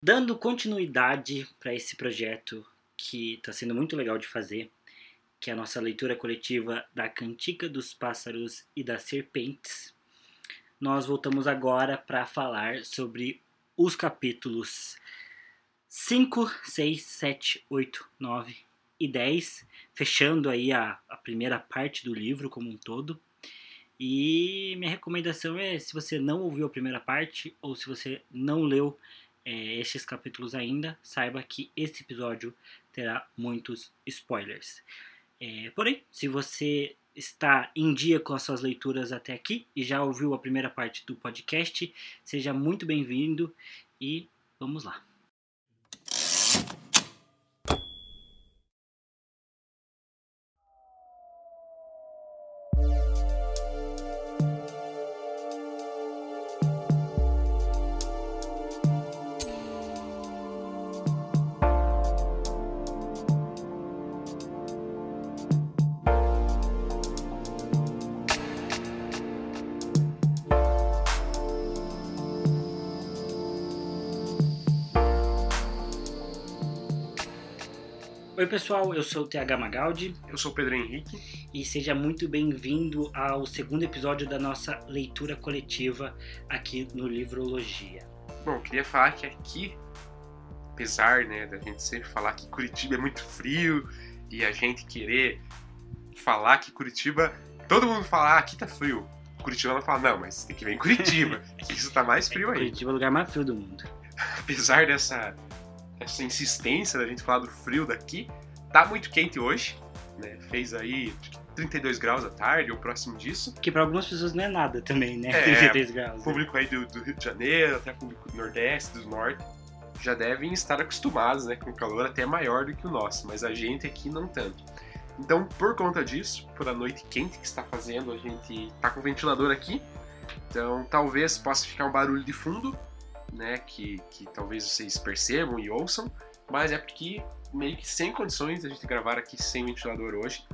Dando continuidade para esse projeto que está sendo muito legal de fazer, que é a nossa leitura coletiva da Cantiga dos Pássaros e das Serpentes, nós voltamos agora para falar sobre os capítulos 5, 6, 7, 8, 9 e 10, fechando aí a, a primeira parte do livro como um todo. E minha recomendação é, se você não ouviu a primeira parte ou se você não leu é, estes capítulos ainda, saiba que esse episódio terá muitos spoilers. É, porém, se você está em dia com as suas leituras até aqui e já ouviu a primeira parte do podcast, seja muito bem-vindo e vamos lá. Pessoal, eu sou o TH Magaldi. Eu sou o Pedro Henrique. E seja muito bem-vindo ao segundo episódio da nossa leitura coletiva aqui no Livrologia. Bom, eu queria falar que aqui, apesar né, da gente sempre falar que Curitiba é muito frio e a gente querer falar que Curitiba. Todo mundo fala, ah, aqui tá frio. Curitiba não fala, não, mas tem que vir em Curitiba, que isso tá mais frio aí. Curitiba é o lugar mais frio do mundo. Apesar dessa essa insistência da gente falar do frio daqui. Tá muito quente hoje, né? Fez aí 32 graus à tarde, ou próximo disso. Que para algumas pessoas não é nada também, né? É, 33 graus. Público aí do, do, Rio de Janeiro, até público do Nordeste, do Norte, já devem estar acostumados, né? Com calor até maior do que o nosso, mas a gente aqui não tanto. Então, por conta disso, por a noite quente que está fazendo, a gente tá com o ventilador aqui. Então, talvez possa ficar um barulho de fundo, né, que, que talvez vocês percebam e ouçam, mas é porque meio que sem condições a gente gravar aqui sem ventilador hoje.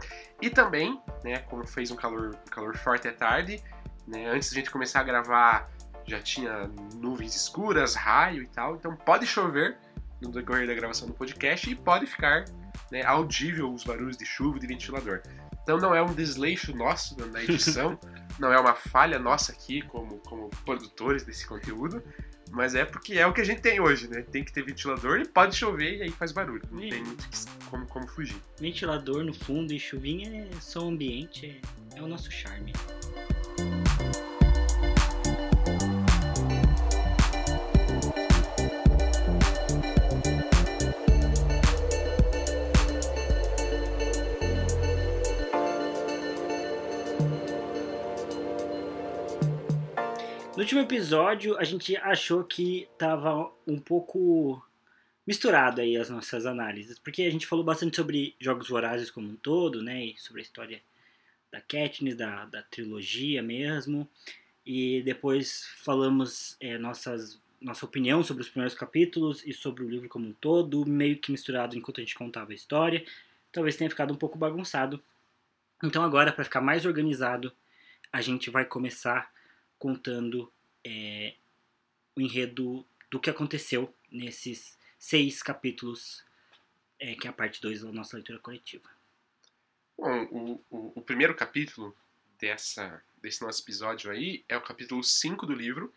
E também, né, como fez um calor, um calor forte à tarde, né, antes da gente começar a gravar já tinha nuvens escuras, raio e tal, então pode chover no decorrer da gravação do podcast e pode ficar né, audível os barulhos de chuva e de ventilador. Então não é um desleixo nosso na edição, não é uma falha nossa aqui como, como produtores desse conteúdo, mas é porque é o que a gente tem hoje, né? Tem que ter ventilador e pode chover e aí faz barulho. Não e... tem muito como, como fugir. Ventilador no fundo e chuvinha é som ambiente, é, é o nosso charme. No último episódio, a gente achou que tava um pouco misturado aí as nossas análises, porque a gente falou bastante sobre Jogos Vorazes como um todo, né, e sobre a história da Katniss, da, da trilogia mesmo, e depois falamos é, nossas, nossa opinião sobre os primeiros capítulos e sobre o livro como um todo, meio que misturado enquanto a gente contava a história, talvez tenha ficado um pouco bagunçado. Então agora, para ficar mais organizado, a gente vai começar contando é, o enredo do que aconteceu nesses seis capítulos, é, que é a parte 2 da nossa leitura coletiva. Bom, o, o, o, primeiro capítulo dessa, desse nosso episódio aí é o capítulo 5 do livro,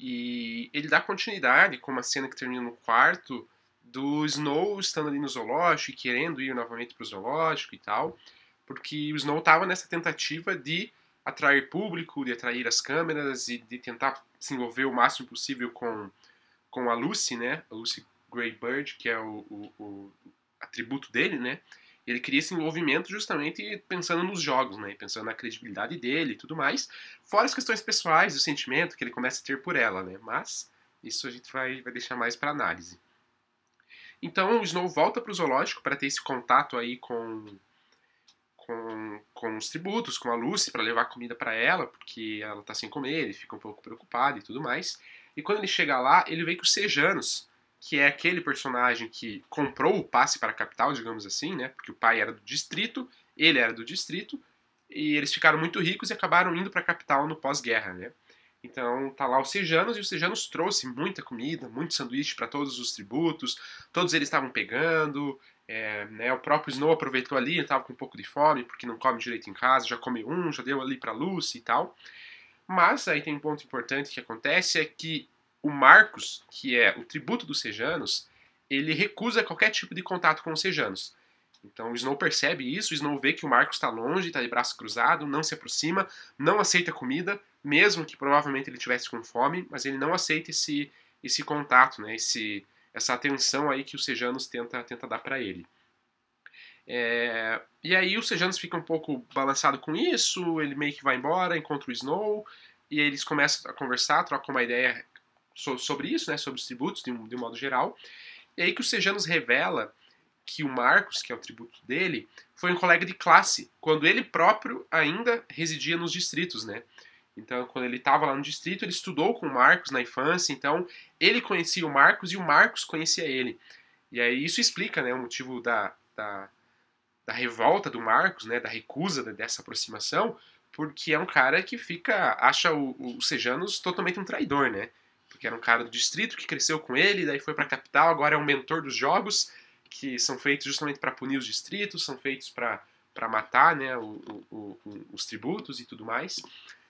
e ele dá continuidade com uma cena que termina no quarto do Snow estando ali no zoológico e querendo ir novamente para o zoológico e tal, porque o Snow estava nessa tentativa de atrair público, de atrair as câmeras e de tentar se envolver o máximo possível com, com a Lucy, né? A Lucy Greybird, que é o, o, o atributo dele, né? Ele queria esse envolvimento justamente pensando nos jogos, né? Pensando na credibilidade dele e tudo mais. Fora as questões pessoais, o sentimento que ele começa a ter por ela, né? Mas isso a gente vai, vai deixar mais para análise. Então o Snow volta para o zoológico para ter esse contato aí com com, com os tributos, com a Lucy, para levar comida para ela, porque ela tá sem comer, ele fica um pouco preocupado e tudo mais. E quando ele chega lá, ele vê que os Sejanos, que é aquele personagem que comprou o passe para a capital, digamos assim, né? Porque o pai era do distrito, ele era do distrito, e eles ficaram muito ricos e acabaram indo para a capital no pós-guerra, né? Então tá lá os Sejanos e os Sejanos trouxe muita comida, muito sanduíche para todos os tributos, todos eles estavam pegando, é, né, o próprio Snow aproveitou ali, ele estava com um pouco de fome porque não come direito em casa, já comeu um, já deu ali para Lucy e tal. Mas aí tem um ponto importante que acontece é que o Marcos, que é o tributo dos Sejanos, ele recusa qualquer tipo de contato com os Sejanos. Então o Snow percebe isso, o Snow vê que o Marcos está longe, está de braço cruzado, não se aproxima, não aceita comida, mesmo que provavelmente ele tivesse com fome, mas ele não aceita esse, esse contato, né, esse, essa atenção aí que os Sejanos tenta, tenta dar para ele. É, e aí o Sejanos fica um pouco balançado com isso, ele meio que vai embora, encontra o Snow, e eles começam a conversar, trocam uma ideia sobre isso, né, sobre os tributos de um, de um modo geral. E aí que o Sejanos revela que o Marcos, que é o tributo dele, foi um colega de classe, quando ele próprio ainda residia nos distritos, né? Então, quando ele estava lá no distrito, ele estudou com o Marcos na infância, então ele conhecia o Marcos e o Marcos conhecia ele. E aí isso explica né, o motivo da, da, da revolta do Marcos, né, da recusa dessa aproximação, porque é um cara que fica acha o, o Sejanos totalmente um traidor, né? Porque era um cara do distrito que cresceu com ele, daí foi para a capital, agora é um mentor dos jogos que são feitos justamente para punir os distritos, são feitos para matar né, o, o, os tributos e tudo mais.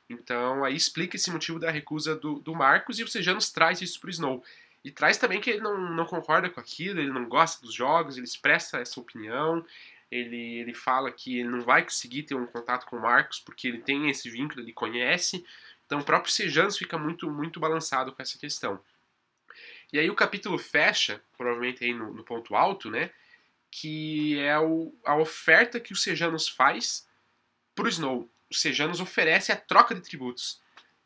Então aí explica esse motivo da recusa do, do Marcos e o Sejanos traz isso para o Snow. E traz também que ele não, não concorda com aquilo, ele não gosta dos jogos, ele expressa essa opinião, ele, ele fala que ele não vai conseguir ter um contato com o Marcos porque ele tem esse vínculo, ele conhece. Então o próprio Sejanos fica muito, muito balançado com essa questão. E aí o capítulo fecha, provavelmente aí no, no ponto alto, né? Que é o, a oferta que o Sejanos faz para o Snow. O Sejanos oferece a troca de tributos.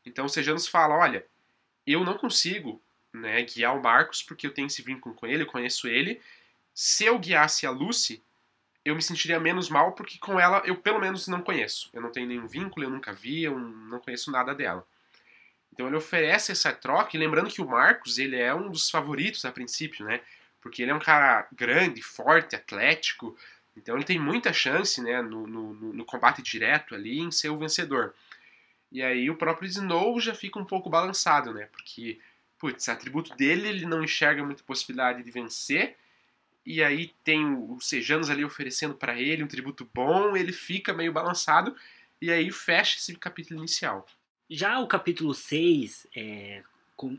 Então o Sejanos fala, olha, eu não consigo né, guiar o Marcos porque eu tenho esse vínculo com ele, eu conheço ele. Se eu guiasse a Lucy, eu me sentiria menos mal porque com ela eu pelo menos não conheço. Eu não tenho nenhum vínculo, eu nunca vi, eu não conheço nada dela. Então ele oferece essa troca, e lembrando que o Marcos ele é um dos favoritos a princípio, né? Porque ele é um cara grande, forte, atlético, então ele tem muita chance, né, no, no, no combate direto ali, em ser o vencedor. E aí o próprio Snow já fica um pouco balançado, né? Porque, putz, atributo dele ele não enxerga muita possibilidade de vencer, e aí tem os Sejanos ali oferecendo para ele um tributo bom, ele fica meio balançado, e aí fecha esse capítulo inicial. Já o capítulo 6 é,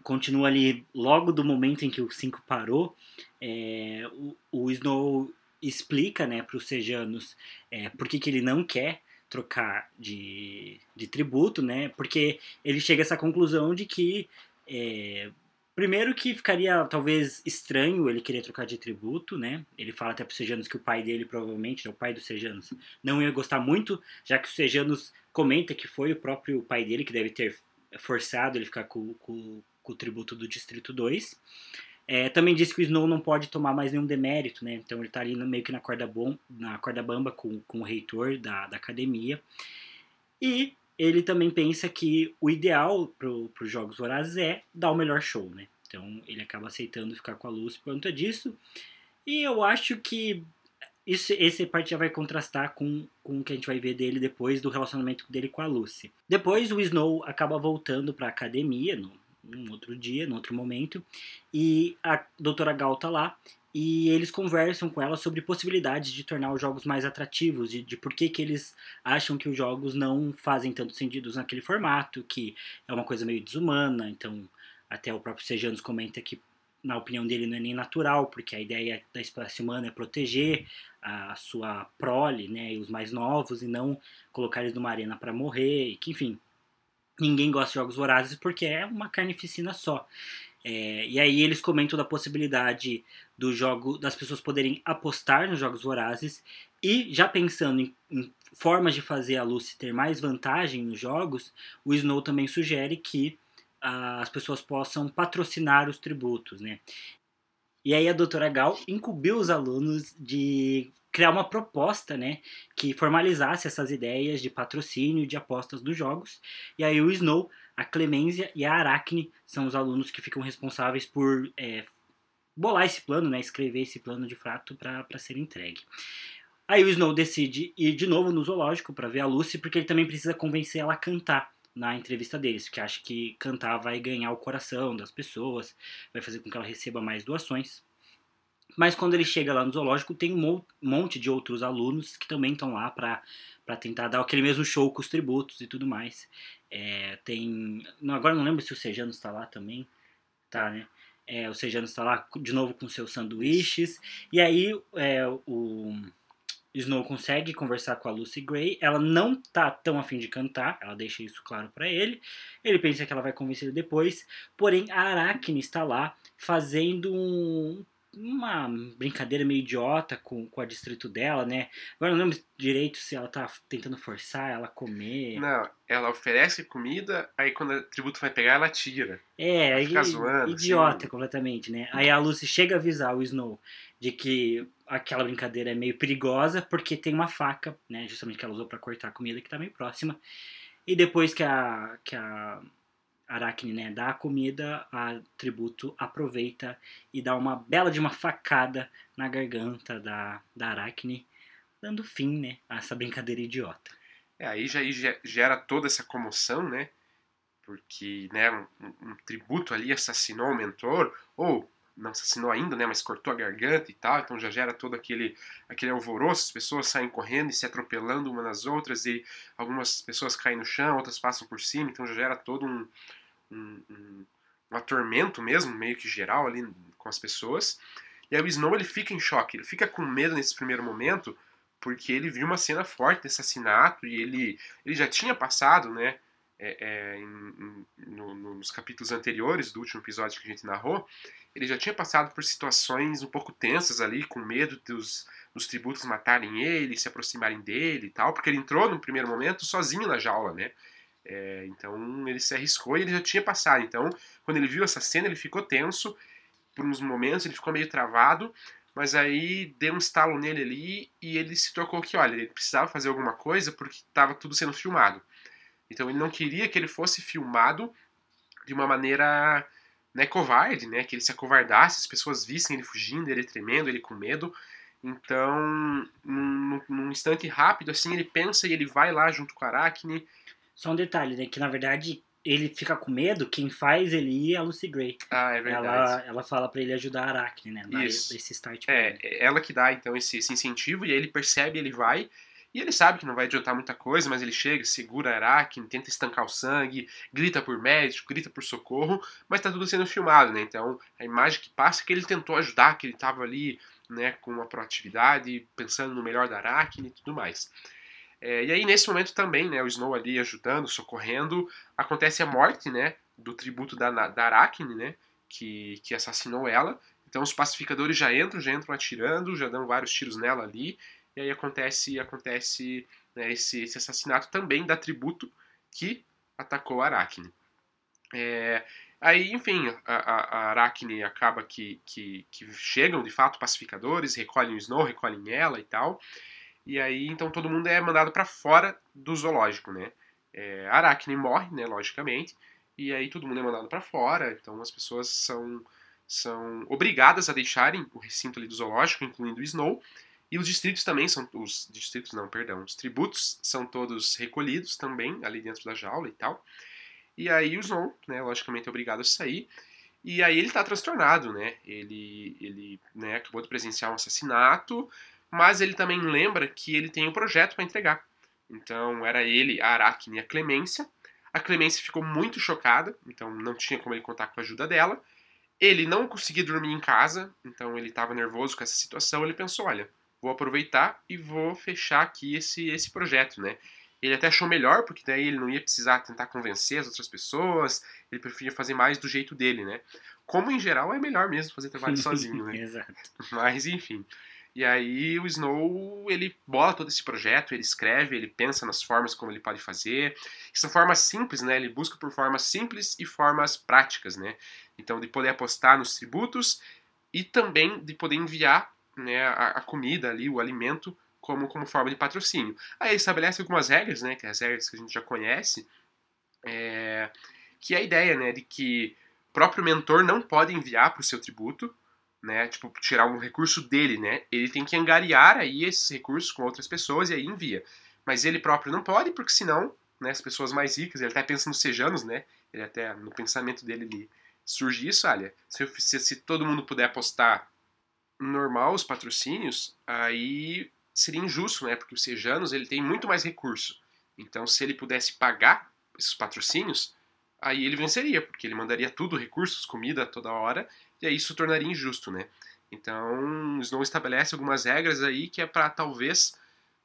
continua ali logo do momento em que o 5 parou. É, o, o, Snow explica né, para os Sejanos é, por que, que ele não quer trocar de, de tributo, né? Porque ele chega a essa conclusão de que é, Primeiro que ficaria talvez estranho ele querer trocar de tributo, né? Ele fala até para os Sejanos que o pai dele, provavelmente, né, o pai dos Sejanos, não ia gostar muito, já que os Sejanos comenta que foi o próprio pai dele que deve ter forçado ele ficar com, com, com o tributo do Distrito 2. É, também disse que o Snow não pode tomar mais nenhum demérito, né? Então ele está ali no, meio que na corda, bom, na corda bamba com, com o reitor da, da academia. E ele também pensa que o ideal para os Jogos Vorazes é dar o melhor show, né? Então ele acaba aceitando ficar com a Lucy por conta disso. E eu acho que isso, esse parte já vai contrastar com, com o que a gente vai ver dele depois do relacionamento dele com a Lucy. Depois o Snow acaba voltando para a academia, no, num outro dia, num outro momento, e a doutora Gal tá lá e eles conversam com ela sobre possibilidades de tornar os jogos mais atrativos, de, de por que, que eles acham que os jogos não fazem tanto sentido naquele formato, que é uma coisa meio desumana, então até o próprio Sejanos comenta que na opinião dele não é nem natural, porque a ideia da espécie humana é proteger a sua prole, né, e os mais novos, e não colocar eles numa arena para morrer, e que enfim, ninguém gosta de jogos vorazes porque é uma carnificina só. É, e aí eles comentam da possibilidade do jogo das pessoas poderem apostar nos jogos vorazes e já pensando em, em, formas de fazer a Lucy ter mais vantagem nos jogos, o Snow também sugere que ah, as pessoas possam patrocinar os tributos, né? E aí a doutora Gal incumbiu os alunos de criar uma proposta, né, que formalizasse essas ideias de patrocínio de apostas dos jogos. E aí o Snow, a Clemência e a Aracne são os alunos que ficam responsáveis por é, bolar esse plano, né, escrever esse plano de fato para ser entregue. Aí o Snow decide ir de novo no zoológico para ver a Lucy, porque ele também precisa convencer ela a cantar na entrevista deles, que acha que cantar vai ganhar o coração das pessoas, vai fazer com que ela receba mais doações. Mas quando ele chega lá no zoológico, tem um monte de outros alunos que também estão lá para tentar dar aquele mesmo show com os tributos e tudo mais. É, tem. Agora não lembro se o Sejano está lá também. Tá, né? É, o Sejano está lá de novo com seus sanduíches. E aí é, o Snow consegue conversar com a Lucy Gray. Ela não tá tão afim de cantar, ela deixa isso claro para ele. Ele pensa que ela vai convencer ele depois. Porém, a Arachne está lá fazendo um uma brincadeira meio idiota com, com a distrito dela, né? Agora não lembro direito se ela tá tentando forçar ela a comer. Não, ela oferece comida, aí quando o tributo vai pegar, ela tira. É, ela fica zoando, idiota assim. completamente, né? Aí a Lucy chega a avisar o Snow de que aquela brincadeira é meio perigosa, porque tem uma faca, né? Justamente que ela usou para cortar a comida que tá meio próxima. E depois que a, que a Aracne, né, dá a comida, a Tributo aproveita e dá uma bela de uma facada na garganta da, da Aracne, dando fim, né, a essa brincadeira idiota. É, aí já gera toda essa comoção, né, porque, né, um, um tributo ali assassinou o mentor, ou não assassinou ainda, né, mas cortou a garganta e tal, então já gera todo aquele, aquele alvoroço, as pessoas saem correndo e se atropelando uma nas outras, e algumas pessoas caem no chão, outras passam por cima, então já gera todo um, um, um, um atormento mesmo, meio que geral ali com as pessoas. E aí o Snow ele fica em choque, ele fica com medo nesse primeiro momento, porque ele viu uma cena forte de assassinato e ele, ele já tinha passado, né, é, é, em, em, no, nos capítulos anteriores do último episódio que a gente narrou, ele já tinha passado por situações um pouco tensas ali, com medo dos, dos tributos matarem ele, se aproximarem dele e tal, porque ele entrou no primeiro momento sozinho na jaula, né? É, então ele se arriscou e ele já tinha passado. Então, quando ele viu essa cena, ele ficou tenso por uns momentos, ele ficou meio travado, mas aí deu um estalo nele ali e ele se tocou que, olha, ele precisava fazer alguma coisa porque estava tudo sendo filmado. Então ele não queria que ele fosse filmado de uma maneira né, covarde, né, que ele se acovardasse, as pessoas vissem ele fugindo, ele tremendo, ele com medo. Então, num, num instante rápido, assim, ele pensa e ele vai lá junto com a Aracne só um detalhe, né? Que na verdade ele fica com medo, quem faz ele ir é a Lucy Gray. Ah, é verdade. Ela, ela fala para ele ajudar a Aracne, né? Isso. esse start. É, é, ela que dá então esse, esse, incentivo e aí ele percebe, ele vai. E ele sabe que não vai adiantar muita coisa, mas ele chega, segura a Aracne, tenta estancar o sangue, grita por médico, grita por socorro, mas tá tudo sendo filmado, né? Então a imagem que passa é que ele tentou ajudar, que ele tava ali, né, com uma proatividade, pensando no melhor da Aracne e tudo mais. É, e aí, nesse momento também, né, o Snow ali ajudando, socorrendo, acontece a morte, né, do tributo da, da né, que, que assassinou ela. Então os pacificadores já entram, já entram atirando, já dão vários tiros nela ali, e aí acontece acontece né, esse, esse assassinato também da tributo que atacou a Arachne. É, aí, enfim, a, a, a acaba que, que, que chegam de fato pacificadores, recolhem o Snow, recolhem ela e tal. E aí, então, todo mundo é mandado para fora do zoológico, né? É, Aracne morre, né, logicamente, e aí todo mundo é mandado para fora, então as pessoas são, são obrigadas a deixarem o recinto ali do zoológico, incluindo o Snow, e os distritos também são, os distritos não, perdão, os tributos são todos recolhidos também ali dentro da jaula e tal, e aí o Snow, né, logicamente é obrigado a sair, e aí ele tá transtornado, né, ele, ele né, acabou de presenciar um assassinato, mas ele também lembra que ele tem um projeto para entregar. Então era ele, a Aracne e a Clemência. A Clemência ficou muito chocada, então não tinha como ele contar com a ajuda dela. Ele não conseguia dormir em casa, então ele estava nervoso com essa situação. Ele pensou: olha, vou aproveitar e vou fechar aqui esse, esse projeto, né? Ele até achou melhor, porque daí ele não ia precisar tentar convencer as outras pessoas, ele preferia fazer mais do jeito dele, né? Como em geral é melhor mesmo fazer trabalho sozinho, né? Exato. Mas enfim. E aí o Snow, ele bola todo esse projeto, ele escreve, ele pensa nas formas como ele pode fazer. São formas simples, né? Ele busca por formas simples e formas práticas, né? Então de poder apostar nos tributos e também de poder enviar né, a, a comida ali, o alimento, como, como forma de patrocínio. Aí ele estabelece algumas regras, né? Que é as regras que a gente já conhece. É, que é a ideia, né? De que o próprio mentor não pode enviar para o seu tributo, né? Tipo, tirar um recurso dele, né? Ele tem que angariar aí esses recursos com outras pessoas e aí envia. Mas ele próprio não pode, porque senão né, as pessoas mais ricas, ele até pensa nos sejanos, né? Ele até, no pensamento dele, ele surge isso, olha, se, se, se todo mundo puder apostar normal os patrocínios, aí seria injusto, né? Porque o Sejanos ele tem muito mais recurso. Então, se ele pudesse pagar esses patrocínios, aí ele venceria, porque ele mandaria tudo, recursos, comida toda hora, e aí isso tornaria injusto, né? Então, Snow estabelece algumas regras aí que é para talvez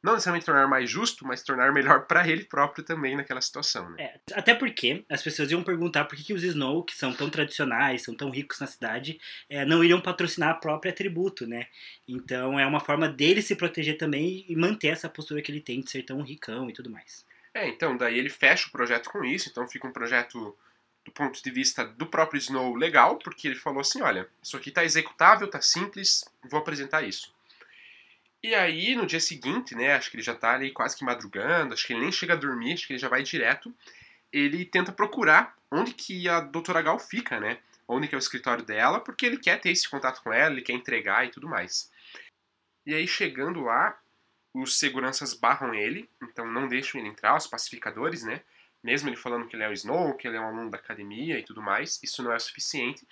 não necessariamente tornar mais justo, mas tornar melhor para ele próprio também naquela situação. Né? É, até porque as pessoas iam perguntar por que, que os Snow, que são tão tradicionais, são tão ricos na cidade, é, não iriam patrocinar a própria tributo, né? Então é uma forma dele se proteger também e manter essa postura que ele tem de ser tão ricão e tudo mais. É, então daí ele fecha o projeto com isso, então fica um projeto do ponto de vista do próprio Snow legal, porque ele falou assim, olha, isso aqui está executável, está simples, vou apresentar isso. E aí, no dia seguinte, né, acho que ele já tá ali quase que madrugando, acho que ele nem chega a dormir, acho que ele já vai direto. Ele tenta procurar onde que a doutora Gal fica, né? Onde que é o escritório dela, porque ele quer ter esse contato com ela, ele quer entregar e tudo mais. E aí, chegando lá, os seguranças barram ele, então não deixam ele entrar, os pacificadores, né? Mesmo ele falando que ele é o Snow, que ele é um aluno da academia e tudo mais, isso não é o suficiente.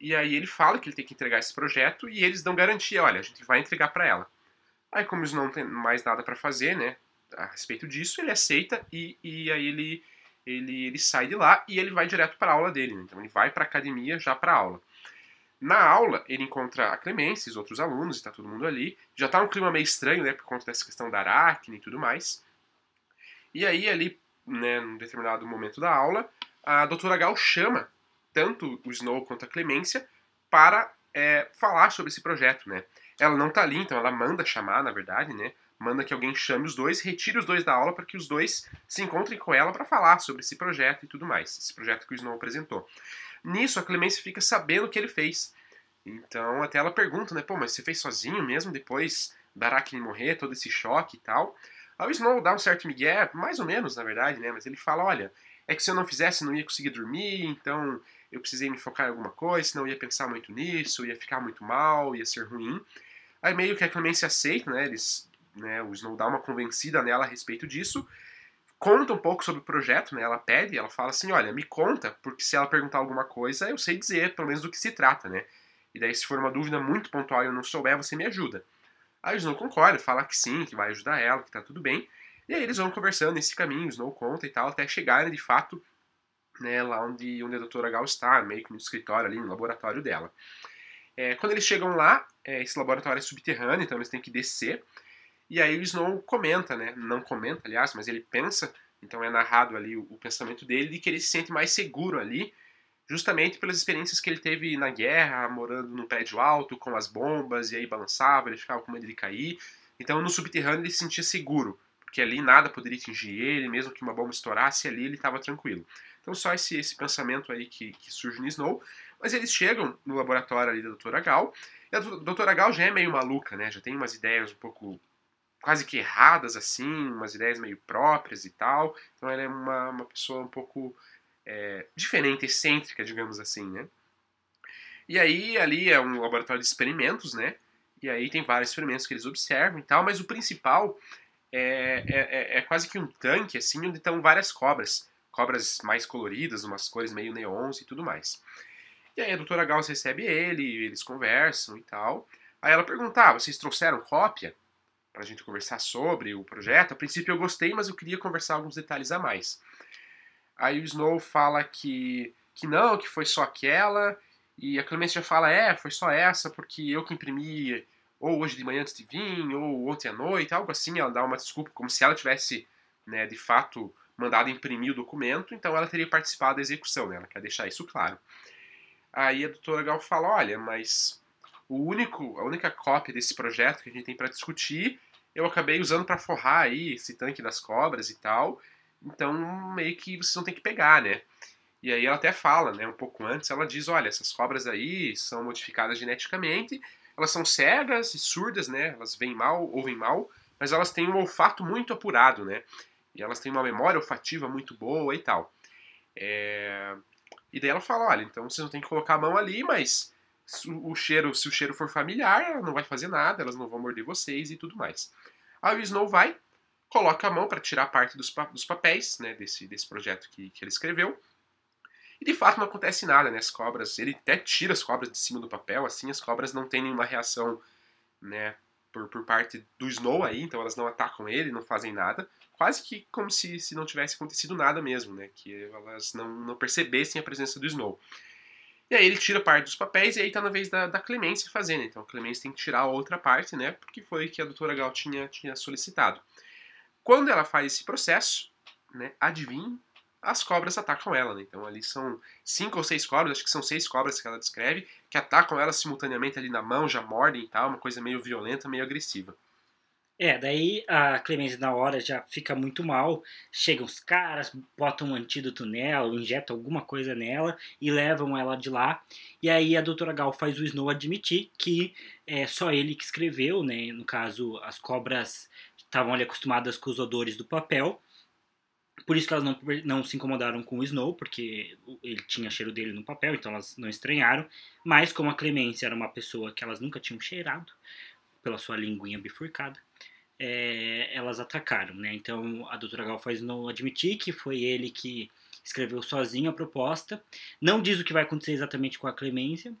E aí ele fala que ele tem que entregar esse projeto e eles dão garantia, olha, a gente vai entregar para ela. Aí, como eles não tem mais nada para fazer, né, a respeito disso, ele aceita e, e aí ele, ele, ele sai de lá e ele vai direto para a aula dele. Né? Então, ele vai para a academia já para aula. Na aula, ele encontra a Clemência, os outros alunos, está todo mundo ali. Já está um clima meio estranho, né, por conta dessa questão da aracne e tudo mais. E aí, ali, né, num determinado momento da aula, a doutora Gal chama tanto o Snow quanto a Clemência para é, falar sobre esse projeto, né. Ela não tá ali, então ela manda chamar, na verdade, né? Manda que alguém chame os dois, retire os dois da aula para que os dois se encontrem com ela para falar sobre esse projeto e tudo mais. Esse projeto que o Snow apresentou. Nisso, a Clemência fica sabendo o que ele fez. Então, até ela pergunta, né? Pô, mas você fez sozinho mesmo depois da Arachne morrer, todo esse choque e tal? Aí o Snow dá um certo migué, mais ou menos, na verdade, né? Mas ele fala, olha, é que se eu não fizesse, não ia conseguir dormir, então eu precisei me focar em alguma coisa, senão eu ia pensar muito nisso, ia ficar muito mal, ia ser ruim. Aí meio que a Clemência aceita, né? Eles, né, o Snow dá uma convencida nela a respeito disso. Conta um pouco sobre o projeto, né? Ela pede, ela fala assim, olha, me conta, porque se ela perguntar alguma coisa, eu sei dizer, pelo menos do que se trata, né? E daí, se for uma dúvida muito pontual e eu não souber, você me ajuda. Aí o Snow concorda, fala que sim, que vai ajudar ela, que tá tudo bem. E aí eles vão conversando nesse caminho, Snow conta e tal, até chegarem de fato né, lá onde, onde a doutora Gal está, meio que no escritório ali, no laboratório dela. É, quando eles chegam lá, é, esse laboratório é subterrâneo, então eles têm que descer. E aí o Snow comenta, né? Não comenta, aliás, mas ele pensa, então é narrado ali o, o pensamento dele de que ele se sente mais seguro ali, justamente pelas experiências que ele teve na guerra, morando num prédio alto, com as bombas, e aí balançava, ele ficava com medo de cair. Então no subterrâneo ele se sentia seguro, porque ali nada poderia atingir ele, mesmo que uma bomba estourasse, ali ele estava tranquilo. Então só esse, esse pensamento aí que, que surge no Snow. Mas eles chegam no laboratório ali da doutora Gal, e a doutora Gal já é meio maluca, né? Já tem umas ideias um pouco quase que erradas, assim, umas ideias meio próprias e tal. Então ela é uma, uma pessoa um pouco é, diferente, excêntrica, digamos assim, né? E aí ali é um laboratório de experimentos, né? E aí tem vários experimentos que eles observam e tal, mas o principal é, é, é, é quase que um tanque, assim, onde estão várias cobras. Cobras mais coloridas, umas cores meio neons e tudo mais. E aí a doutora Gauss recebe ele, eles conversam e tal. Aí ela pergunta: ah, vocês trouxeram cópia? Pra gente conversar sobre o projeto. A princípio eu gostei, mas eu queria conversar alguns detalhes a mais. Aí o Snow fala que, que não, que foi só aquela. E a Clemência já fala: é, foi só essa, porque eu que imprimi ou hoje de manhã antes de vir, ou ontem à noite, algo assim. Ela dá uma desculpa, como se ela tivesse, né, de fato, mandado imprimir o documento, então ela teria participado da execução, né? Ela quer deixar isso claro. Aí a doutora Gal fala: olha, mas o único, a única cópia desse projeto que a gente tem para discutir, eu acabei usando para forrar aí esse tanque das cobras e tal. Então, meio que vocês vão ter que pegar, né? E aí ela até fala, né, um pouco antes, ela diz, olha, essas cobras aí são modificadas geneticamente, elas são cegas e surdas, né? Elas veem mal, ouvem mal, mas elas têm um olfato muito apurado, né? E elas têm uma memória olfativa muito boa e tal. É... E daí ela fala, olha, então vocês não tem que colocar a mão ali, mas o cheiro, se o cheiro for familiar, ela não vai fazer nada, elas não vão morder vocês e tudo mais. Aí o Snow vai, coloca a mão para tirar parte dos, pa dos papéis né, desse, desse projeto que, que ele escreveu. E de fato não acontece nada, né? As cobras, ele até tira as cobras de cima do papel, assim, as cobras não têm nenhuma reação, né, por, por parte do Snow aí, então elas não atacam ele, não fazem nada. Quase que como se, se não tivesse acontecido nada mesmo, né? Que elas não, não percebessem a presença do Snow. E aí ele tira parte dos papéis e aí tá na vez da, da Clemência fazer, né? Então a Clemência tem que tirar a outra parte, né? Porque foi que a doutora Gal tinha, tinha solicitado. Quando ela faz esse processo, né? Adivinhe, as cobras atacam ela, né? Então ali são cinco ou seis cobras, acho que são seis cobras que ela descreve, que atacam ela simultaneamente ali na mão, já mordem e tal, uma coisa meio violenta, meio agressiva. É, daí a Clemência na hora já fica muito mal. Chegam os caras, botam um antídoto nela, injetam alguma coisa nela e levam ela de lá. E aí a doutora Gal faz o Snow admitir que é só ele que escreveu, né? No caso, as cobras estavam ali acostumadas com os odores do papel. Por isso que elas não, não se incomodaram com o Snow, porque ele tinha cheiro dele no papel, então elas não estranharam. Mas como a Clemência era uma pessoa que elas nunca tinham cheirado, pela sua linguinha bifurcada, é, elas atacaram, né? Então a doutora Gal faz não admitir que foi ele que escreveu sozinho a proposta, não diz o que vai acontecer exatamente com a Clemência,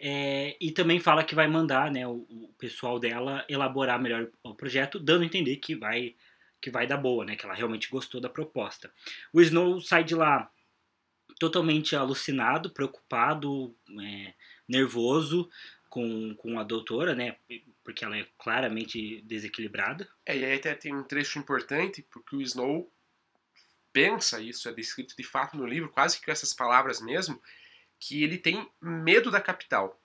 é, e também fala que vai mandar né, o, o, pessoal dela elaborar melhor o projeto, dando a entender que vai, que vai dar boa, né, que ela realmente gostou da proposta. O Snow sai de lá totalmente alucinado, preocupado, é, nervoso com, com a doutora, né? porque ela é claramente desequilibrada. É, e aí até tem um trecho importante, porque o Snow pensa, isso é descrito de fato no livro, quase que com essas palavras mesmo, que ele tem medo da capital.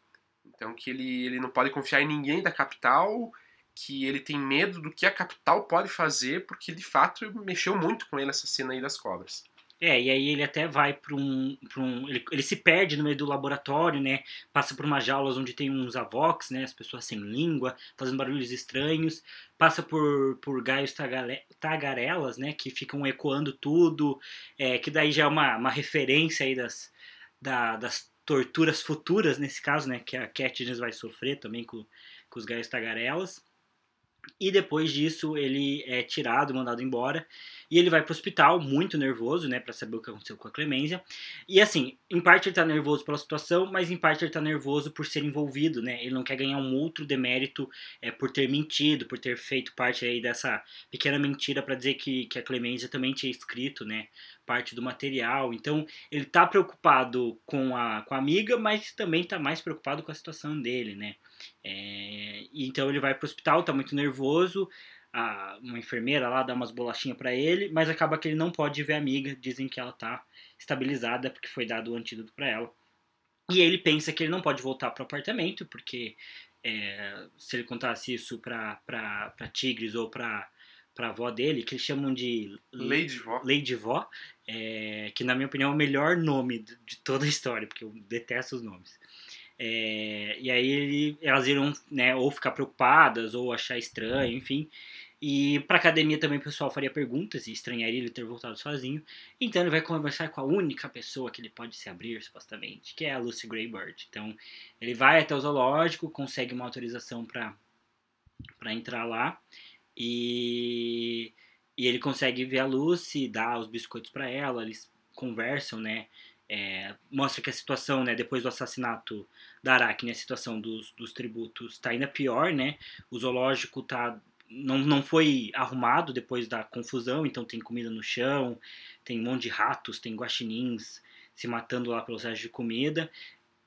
Então que ele, ele não pode confiar em ninguém da capital, que ele tem medo do que a capital pode fazer, porque de fato mexeu muito com ele essa cena aí das cobras. É, e aí ele até vai para um. Pra um ele, ele se perde no meio do laboratório, né? Passa por umas jaulas onde tem uns avox, né? As pessoas sem língua, fazendo barulhos estranhos. Passa por, por gaios tagarelas, né? Que ficam ecoando tudo. É, que daí já é uma, uma referência aí das, da, das torturas futuras, nesse caso, né? Que a Katniss vai sofrer também com, com os gaios tagarelas. E depois disso ele é tirado, mandado embora. E ele vai pro hospital muito nervoso, né, para saber o que aconteceu com a Clemência. E assim, em parte ele tá nervoso pela situação, mas em parte ele tá nervoso por ser envolvido, né? Ele não quer ganhar um outro demérito é, por ter mentido, por ter feito parte aí dessa pequena mentira para dizer que, que a Clemência também tinha escrito, né, parte do material. Então, ele tá preocupado com a, com a amiga, mas também tá mais preocupado com a situação dele, né? É, então ele vai pro hospital, tá muito nervoso. A, uma enfermeira lá dá umas bolachinhas para ele, mas acaba que ele não pode ver a amiga. Dizem que ela tá estabilizada porque foi dado o antídoto para ela. E ele pensa que ele não pode voltar pro apartamento, porque é, se ele contasse isso pra Tigres ou pra, pra avó dele, que eles chamam de Lady Vó, Lady Vó é, que na minha opinião é o melhor nome de toda a história, porque eu detesto os nomes. É, e aí ele, elas irão né, ou ficar preocupadas ou achar estranho, enfim. E para academia também o pessoal faria perguntas e estranharia ele ter voltado sozinho. Então ele vai conversar com a única pessoa que ele pode se abrir, supostamente, que é a Lucy Greybird. Então ele vai até o zoológico, consegue uma autorização para entrar lá e, e ele consegue ver a Lucy, dá os biscoitos para ela, eles conversam, né? É, mostra que a situação, né, depois do assassinato da Aracne, a situação dos, dos tributos está ainda pior, né? O zoológico tá, não, não foi arrumado depois da confusão, então tem comida no chão, tem um monte de ratos, tem guaxinins se matando lá pelos restos de comida.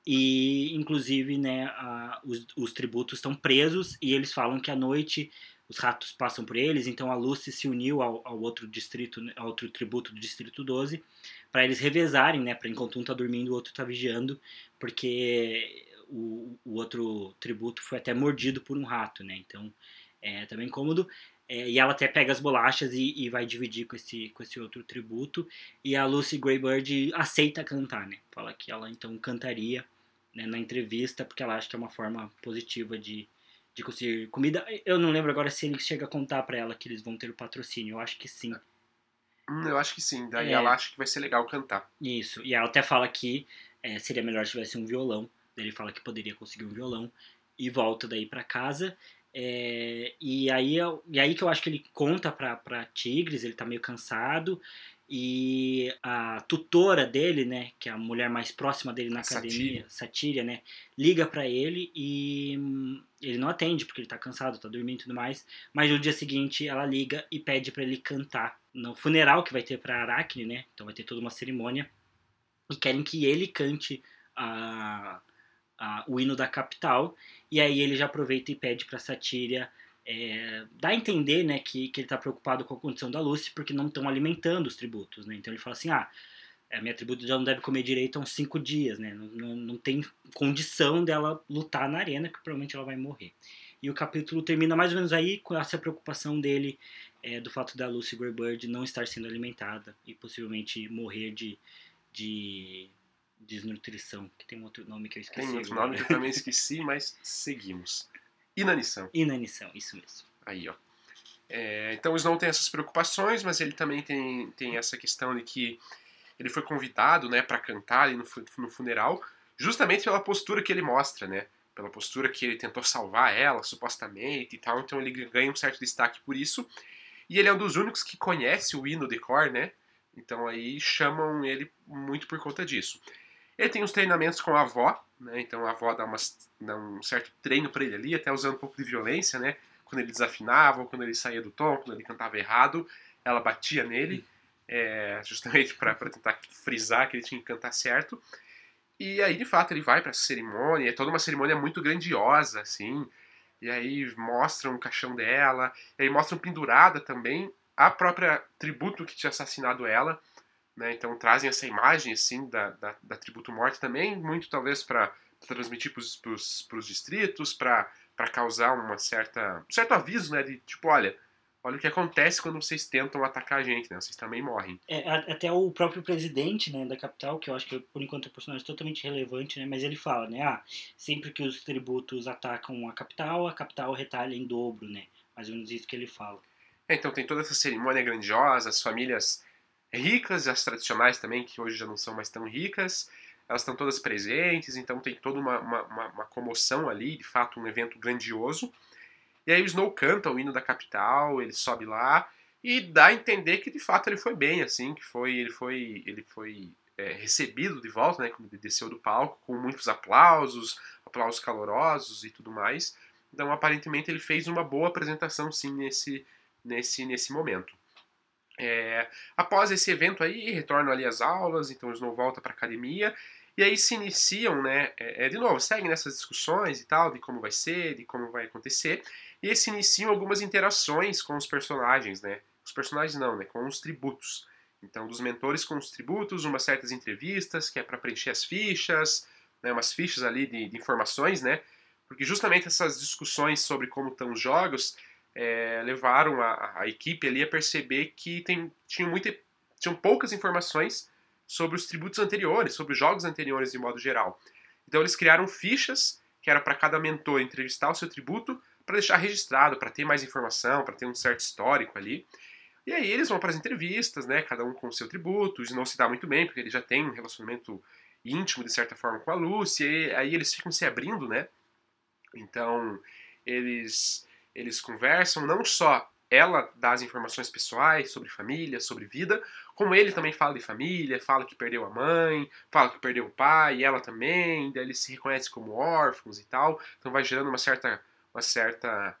E, inclusive, né, a, os, os tributos estão presos e eles falam que à noite os ratos passam por eles, então a Lucy se uniu ao, ao outro distrito, ao outro tributo do distrito 12, para eles revezarem, né, para enquanto um tá dormindo, o outro tá vigiando, porque o, o outro tributo foi até mordido por um rato, né? Então é também cômodo. É, e ela até pega as bolachas e, e, vai dividir com esse, com esse outro tributo. E a Lucy Greybird aceita cantar, né? Fala que ela então cantaria né, na entrevista, porque ela acha que é uma forma positiva de, de conseguir comida. Eu não lembro agora se ele chega a contar para ela que eles vão ter o patrocínio. Eu acho que sim. Hum, eu acho que sim. Daí é. ela acha que vai ser legal cantar. Isso. E ela até fala que é, seria melhor se tivesse um violão. Ele fala que poderia conseguir um violão e volta daí para casa. É, e, aí, e aí que eu acho que ele conta pra, pra Tigres, ele tá meio cansado. E a tutora dele, né, que é a mulher mais próxima dele na academia, Satíria, né, liga para ele e hum, ele não atende porque ele tá cansado, tá dormindo e tudo mais. Mas no dia seguinte ela liga e pede para ele cantar no funeral que vai ter para Aracne, né? Então vai ter toda uma cerimônia e querem que ele cante a, a, o hino da capital. E aí ele já aproveita e pede para Satíria é, dá a entender né, que, que ele está preocupado com a condição da Lucy porque não estão alimentando os tributos. Né? Então ele fala assim: ah, a minha tributo já não deve comer direito há uns cinco dias, né? não, não, não tem condição dela lutar na arena, que provavelmente ela vai morrer. E o capítulo termina mais ou menos aí com essa preocupação dele é, do fato da Lucy Greybird não estar sendo alimentada e possivelmente morrer de, de desnutrição, que tem um outro nome que eu esqueci. Tem outro nome que eu também esqueci, mas seguimos. Inanição. Inanição, isso mesmo. Aí, ó. É, então o Snow tem essas preocupações, mas ele também tem, tem essa questão de que ele foi convidado, né, para cantar ali no, no funeral, justamente pela postura que ele mostra, né? Pela postura que ele tentou salvar ela, supostamente e tal. Então ele ganha um certo destaque por isso. E ele é um dos únicos que conhece o hino de cor, né? Então aí chamam ele muito por conta disso. Ele tem os treinamentos com a avó, né? Então a avó dá, umas, dá um certo treino para ele ali, até usando um pouco de violência, né? Quando ele desafinava, quando ele saía do tom, quando ele cantava errado, ela batia nele, é, justamente para tentar frisar que ele tinha que cantar certo. E aí, de fato, ele vai para essa cerimônia, é toda uma cerimônia muito grandiosa, assim. E aí mostram o caixão dela, e aí mostram pendurada também a própria tributo que tinha assassinado ela. Né? Então trazem essa imagem assim da, da, da tributo morte também, muito talvez para transmitir para os distritos, para causar uma certa, um certo aviso, né? De tipo, olha, olha o que acontece quando vocês tentam atacar a gente, né? Vocês também morrem. É, até o próprio presidente né, da capital, que eu acho que por enquanto é um personagem totalmente relevante, né? Mas ele fala, né? Ah, sempre que os tributos atacam a capital, a capital retalha em dobro, né? Mais ou menos isso que ele fala. É, então tem toda essa cerimônia grandiosa, as famílias ricas, as tradicionais também, que hoje já não são mais tão ricas, elas estão todas presentes, então tem toda uma, uma, uma, comoção ali, de fato, um evento grandioso. E aí o Snow canta o hino da capital, ele sobe lá e dá a entender que de fato ele foi bem, assim, que foi ele foi ele foi é, recebido de volta, né, quando ele desceu do palco, com muitos aplausos, aplausos calorosos e tudo mais. Então aparentemente ele fez uma boa apresentação, sim, nesse nesse nesse momento. É, após esse evento aí, retornam ali as aulas, então eles não voltam para academia, e aí se iniciam, né, é, é, de novo, seguem nessas discussões e tal, de como vai ser, de como vai acontecer, e aí se iniciam algumas interações com os personagens, né, os personagens não, né, com os tributos. Então, dos mentores com os tributos, umas certas entrevistas, que é para preencher as fichas, né, umas fichas ali de, de informações, né, porque justamente essas discussões sobre como estão os jogos é, levaram a, a, equipe ali a perceber que tem, tinham, muita, tinham poucas informações sobre os tributos anteriores, sobre os jogos anteriores de modo geral. Então eles criaram fichas que era para cada mentor entrevistar o seu tributo para deixar registrado, para ter mais informação, para ter um certo histórico ali. E aí eles vão para as entrevistas, né, cada um com o seu tributo, isso não se dá muito bem, porque ele já tem um relacionamento íntimo, de certa forma, com a Lucy, e aí eles ficam se abrindo, né? Então, eles eles conversam, não só ela dá as informações pessoais sobre família, sobre vida, como ele também fala de família, fala que perdeu a mãe, fala que perdeu o pai, e ela também, daí eles se reconhecem como órfãos e tal, então vai gerando uma certa, uma certa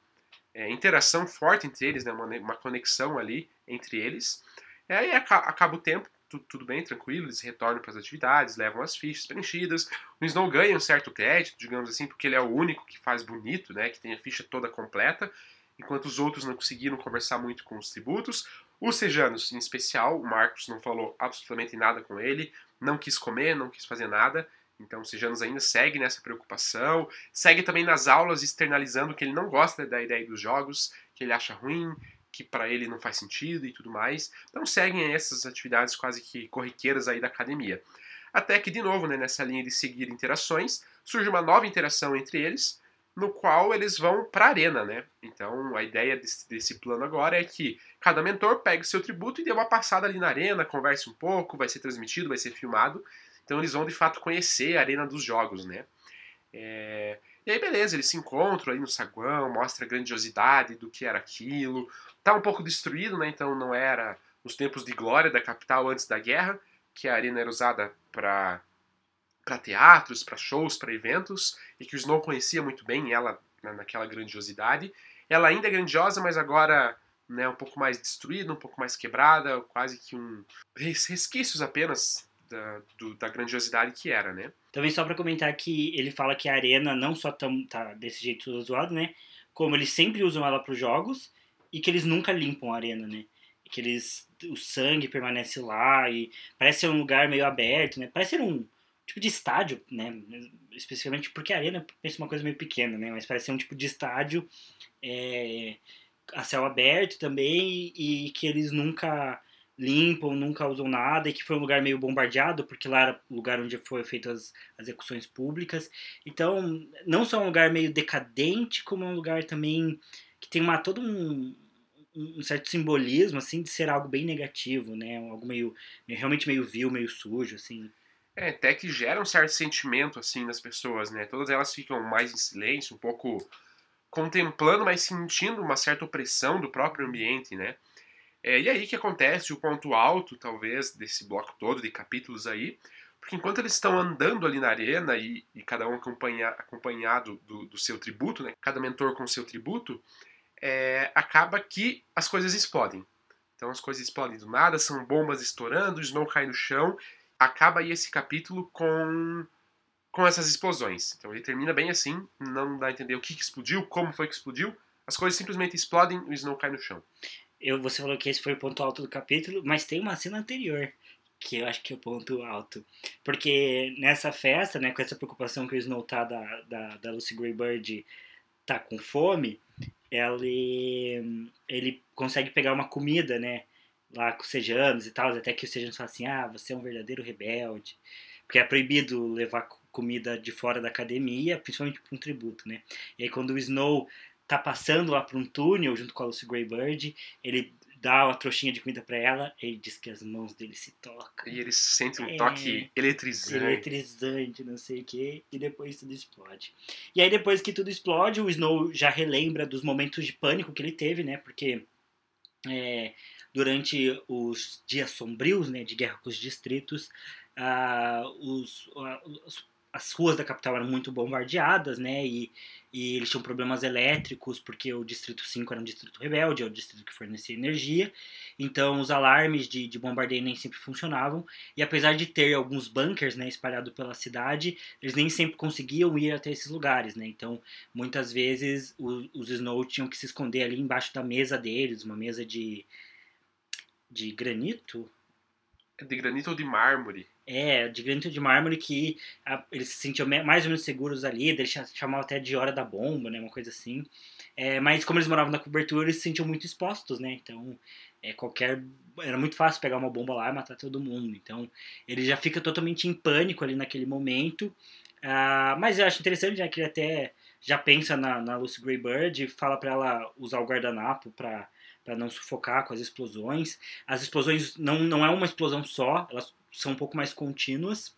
é, interação forte entre eles, né, uma, uma conexão ali entre eles. E aí acaba o tempo, tudo, tudo bem, tranquilo, eles retornam para as atividades, levam as fichas preenchidas. O Snow ganha um certo crédito, digamos assim, porque ele é o único que faz bonito, né, que tem a ficha toda completa, enquanto os outros não conseguiram conversar muito com os tributos. Os Sejanos, em especial, o Marcos não falou absolutamente nada com ele, não quis comer, não quis fazer nada. Então o Sejanos ainda segue nessa preocupação, segue também nas aulas externalizando que ele não gosta da ideia dos jogos, que ele acha ruim, que para ele não faz sentido e tudo mais. Então seguem essas atividades quase que corriqueiras aí da academia. Até que, de novo, né, nessa linha de seguir interações, surge uma nova interação entre eles, no qual eles vão para a arena, né? Então a ideia desse, desse, plano agora é que cada mentor pegue seu tributo e dê uma passada ali na arena, converse um pouco, vai ser transmitido, vai ser filmado. Então eles vão de fato conhecer a arena dos jogos, né? É... E aí, beleza, eles se encontram aí no saguão, mostra a grandiosidade do que era aquilo. Tá um pouco destruído, né? Então não era nos tempos de glória da capital antes da guerra, que a arena era usada para para teatros, para shows, para eventos, e que o Snow conhecia muito bem ela naquela grandiosidade. Ela ainda é grandiosa, mas agora né, um pouco mais destruída, um pouco mais quebrada, quase que um resquícios apenas da, do, da grandiosidade que era, né? Também só para comentar que ele fala que a arena não só tão, tá desse jeito zoado, né? Como eles sempre usam ela para os jogos e que eles nunca limpam a arena, né? Que eles o sangue permanece lá e parece ser um lugar meio aberto, né? Parece ser um tipo de estádio, né? Especificamente porque a arena pensa uma coisa meio pequena, né? Mas parece ser um tipo de estádio é, a céu aberto também e que eles nunca limpam, nunca usam nada e que foi um lugar meio bombardeado porque lá era o lugar onde foram feitas as execuções públicas. Então, não só um lugar meio decadente, como um lugar também que tem uma todo um um certo simbolismo assim de ser algo bem negativo, né? Algo meio realmente meio vil, meio sujo, assim. É, até que gera um certo sentimento, assim, nas pessoas, né? Todas elas ficam mais em silêncio, um pouco contemplando, mas sentindo uma certa opressão do próprio ambiente, né? É, e aí que acontece o ponto alto, talvez, desse bloco todo de capítulos aí, porque enquanto eles estão andando ali na arena e, e cada um acompanha, acompanhado do, do, seu tributo, né? Cada mentor com seu tributo, é, acaba que as coisas explodem. Então as coisas explodem do nada, são bombas estourando, o Snow cai no chão acaba aí esse capítulo com com essas explosões. Então ele termina bem assim, não dá a entender o que, que explodiu, como foi que explodiu. As coisas simplesmente explodem e o Snow cai no chão. Eu, você falou que esse foi o ponto alto do capítulo, mas tem uma cena anterior que eu acho que é o ponto alto. Porque nessa festa, né, com essa preocupação que o Snow tá da, da, da Lucy Greybird tá com fome, ele, ele consegue pegar uma comida, né? lá com os sejanos e tal, até que os sejanos falam assim, ah, você é um verdadeiro rebelde. Porque é proibido levar comida de fora da academia, principalmente para um tributo, né? E aí quando o Snow tá passando lá para um túnel junto com a Lucy Greybird, ele dá uma trouxinha de comida para ela, ele diz que as mãos dele se tocam. E ele sente um é, toque eletrizante. Eletrizante, não sei o que, e depois tudo explode. E aí depois que tudo explode, o Snow já relembra dos momentos de pânico que ele teve, né? Porque é, durante os dias sombrios né, de guerra com os distritos, uh, os, uh, as ruas da capital eram muito bombardeadas, né, e, e eles tinham problemas elétricos, porque o Distrito 5 era um distrito rebelde, é o distrito que fornecia energia, então os alarmes de, de bombardeio nem sempre funcionavam, e apesar de ter alguns bunkers né, espalhados pela cidade, eles nem sempre conseguiam ir até esses lugares, né, então muitas vezes os, os Snow tinham que se esconder ali embaixo da mesa deles, uma mesa de de granito. De granito ou de mármore? É, de granito de mármore que a, eles se sentiam mais ou menos seguros ali, eles chamavam até de hora da bomba, né, uma coisa assim. É, mas como eles moravam na cobertura, eles se sentiam muito expostos, né, então é, qualquer... Era muito fácil pegar uma bomba lá e matar todo mundo, então ele já fica totalmente em pânico ali naquele momento. Ah, mas eu acho interessante, né, que ele até já pensa na, na Lucy Greybird e fala para ela usar o guardanapo para para não sufocar com as explosões. As explosões não, não é uma explosão só, elas são um pouco mais contínuas.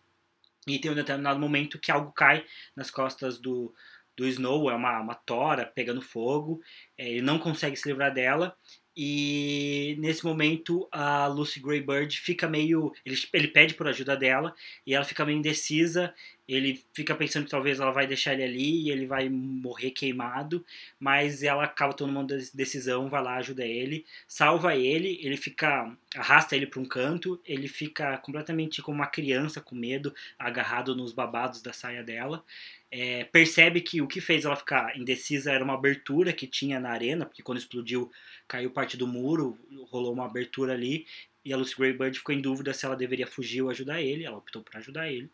E tem um determinado momento que algo cai nas costas do, do Snow, é uma, uma tora pegando fogo, é, ele não consegue se livrar dela. E nesse momento a Lucy Greybird fica meio. Ele, ele pede por ajuda dela e ela fica meio indecisa ele fica pensando que talvez ela vai deixar ele ali e ele vai morrer queimado, mas ela acaba tomando uma decisão, vai lá, ajuda ele, salva ele, ele fica, arrasta ele para um canto, ele fica completamente como uma criança com medo, agarrado nos babados da saia dela, é, percebe que o que fez ela ficar indecisa era uma abertura que tinha na arena, porque quando explodiu caiu parte do muro, rolou uma abertura ali, e a Lucy Greybird ficou em dúvida se ela deveria fugir ou ajudar ele, ela optou por ajudar ele.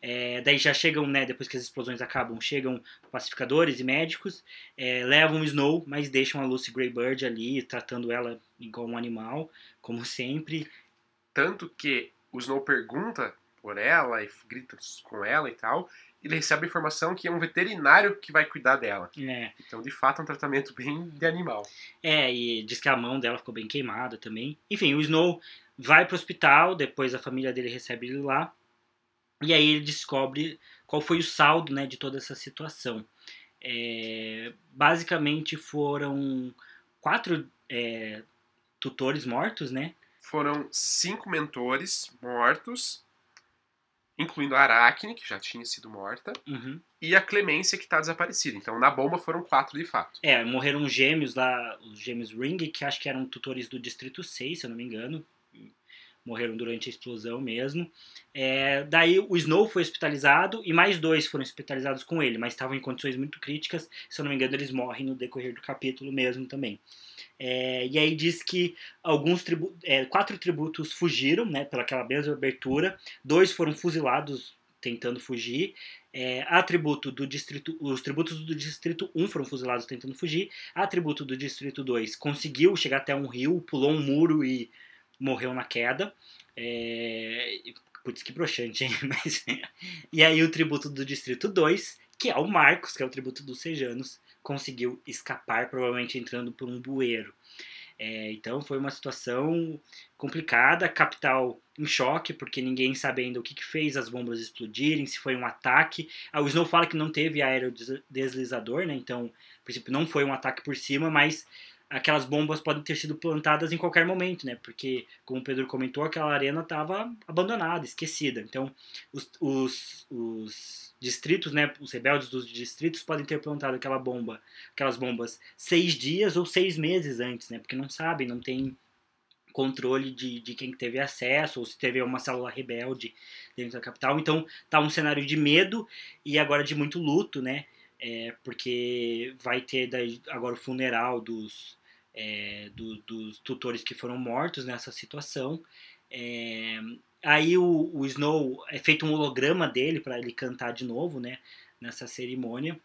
É, daí já chegam, né, depois que as explosões acabam, chegam pacificadores e médicos, é, levam Snow, mas deixam a Lucy Greybird ali, tratando ela igual um animal, como sempre. Tanto que o Snow pergunta por ela e grita com ela e tal, ele recebe a informação que é um veterinário que vai cuidar dela. É. Então, de fato, é um tratamento bem de animal. É, e diz que a mão dela ficou bem queimada também. Enfim, o Snow vai pro hospital, depois a família dele recebe ele lá. E aí ele descobre qual foi o saldo né, de toda essa situação. É, basicamente foram quatro é, tutores mortos, né? Foram cinco mentores mortos, incluindo a Aracne, que já tinha sido morta, Uhum. e a Clemência, que está desaparecida. Então, na bomba foram quatro de fato. É, morreram gêmeos lá, os gêmeos Ring, que acho que eram tutores do Distrito 6, se eu não me engano. Morreram durante a explosão mesmo. É, daí o Snow foi hospitalizado e mais dois foram hospitalizados com ele, mas estavam em condições muito críticas. Se eu não me engano, eles morrem no decorrer do capítulo mesmo também. É, e aí diz que alguns tribu é, quatro tributos fugiram, né, pelaquela mesma abertura. Dois foram fuzilados tentando fugir. É, atributo do distrito, os tributos do distrito 1 foram fuzilados tentando fugir. Atributo do distrito 2 conseguiu chegar até um rio, pulou um muro e morreu na queda. É, putz, que broxante, hein? Mas, e aí o tributo do distrito 2, que é o Marcos, que é o tributo dos Sejanos, conseguiu escapar, provavelmente entrando por um bueiro. É, então foi uma situação complicada, capital em choque, porque ninguém sabendo o que, que fez as bombas explodirem, se foi um ataque. A o Snow fala que não teve aerodeslizador, né? Então, a princípio, não foi um ataque por cima, mas aquelas bombas podem ter sido plantadas em qualquer momento, né? Porque, como o Pedro comentou, aquela arena estava abandonada, esquecida. Então, os, os, os, distritos, né? Os rebeldes dos distritos podem ter plantado aquela bomba, aquelas bombas seis dias ou seis meses antes, né? Porque não sabem, não tem controle de, de quem teve acesso ou se teve uma célula rebelde dentro da capital. Então, tá um cenário de medo e agora de muito luto, né? É, porque vai ter daí agora o funeral dos é, do, dos tutores que foram mortos nessa situação. É, aí o, o, Snow é feito um holograma dele para ele cantar de novo, né? Nessa cerimônia.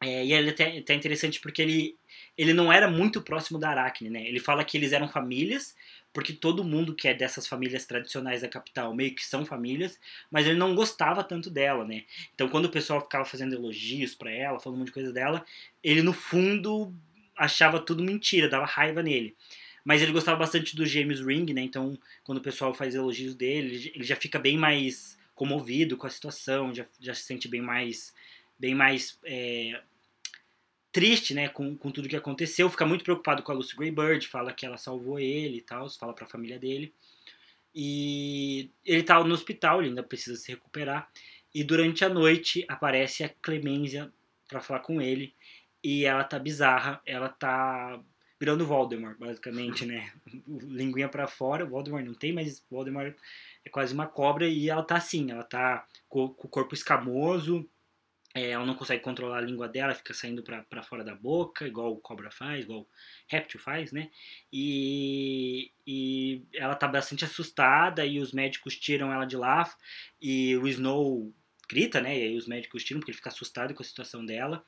É, e ele é até, até interessante porque ele, ele não era muito próximo da Aracne, né? Ele fala que eles eram famílias, porque todo mundo que é dessas famílias tradicionais da capital meio que são famílias, mas ele não gostava tanto dela, né? Então quando o pessoal ficava fazendo elogios para ela, falando um monte de coisa dela, ele no fundo achava tudo mentira, dava raiva nele. Mas ele gostava bastante do James Ring, né? Então, quando o pessoal faz elogios dele, ele já fica bem mais comovido com a situação, já, já se sente bem mais, bem mais é, triste, né? Com, com tudo que aconteceu. Fica muito preocupado com a Lucy Greybird, fala que ela salvou ele e tal, fala para a família dele. E ele tá no hospital, ele ainda precisa se recuperar. E durante a noite aparece a Clemência para falar com ele e ela tá bizarra, ela tá virando Voldemort, basicamente, né? Linguinha para fora, Voldemort não tem, mas Voldemort é quase uma cobra e ela tá assim, ela tá com, com o corpo escamoso, é, ela não consegue controlar a língua dela, fica saindo para fora da boca, igual o cobra faz, igual o réptil faz, né? E, e ela tá bastante assustada e os médicos tiram ela de lá e o Snow grita, né? E aí os médicos tiram porque ele fica assustado com a situação dela.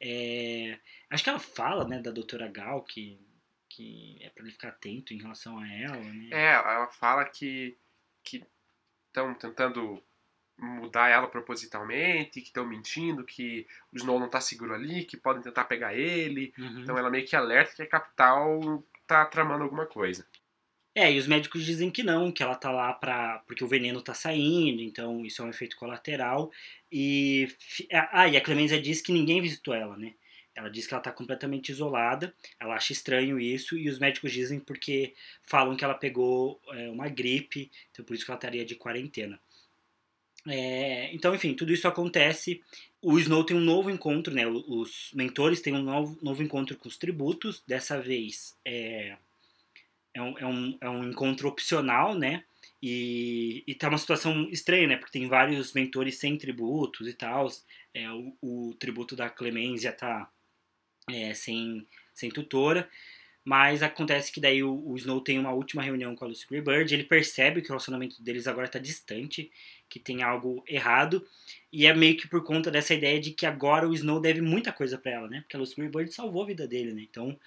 É, acho que ela fala, né, da doutora Gal, que, que é para ele ficar atento em relação a ela, né? É, ela fala que que estão tentando mudar ela propositalmente, que estão mentindo, que o Snow não tá seguro ali, que podem tentar pegar ele. Uhum. Então ela meio que alerta que a capital tá tramando alguma coisa. É, e os médicos dizem que não, que ela tá lá pra, porque o veneno tá saindo, então isso é um efeito colateral. E ah, e a Clemenza diz que ninguém visitou ela, né? Ela diz que ela tá completamente isolada, ela acha estranho isso, e os médicos dizem porque falam que ela pegou é, uma gripe, então por isso que ela estaria de quarentena. É, então, enfim, tudo isso acontece. O Snow tem um novo encontro, né? Os mentores têm um novo, novo encontro com os tributos. Dessa vez é, é, um, é, um, é um encontro opcional, né? E, e tá uma situação estranha, né? Porque tem vários mentores sem tributos e tal. É, o, o tributo da Clemência tá é, sem, sem tutora. Mas acontece que daí o, o, Snow tem uma última reunião com a Lucy Greybird, ele percebe que o relacionamento deles agora está distante, que tem algo errado, e é meio que por conta dessa ideia de que agora o Snow deve muita coisa para ela, né? Porque a Lucy Greybird salvou a vida dele, né? Então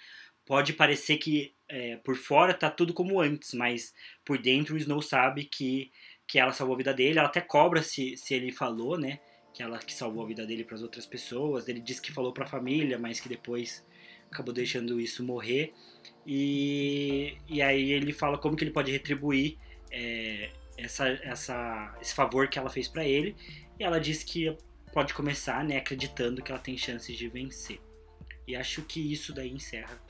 pode parecer que é, por fora tá tudo como antes, mas por dentro o Snow sabe que, que ela salvou a vida dele, ela até cobra se, se ele falou, né? Que ela que salvou a vida dele para as outras pessoas, ele disse que falou para a família, mas que depois acabou deixando isso morrer. E, e aí ele fala como que ele pode retribuir é, essa, essa, esse favor que ela fez para ele. E ela diz que pode começar, né, acreditando que ela tem chances de vencer. E acho que isso daí encerra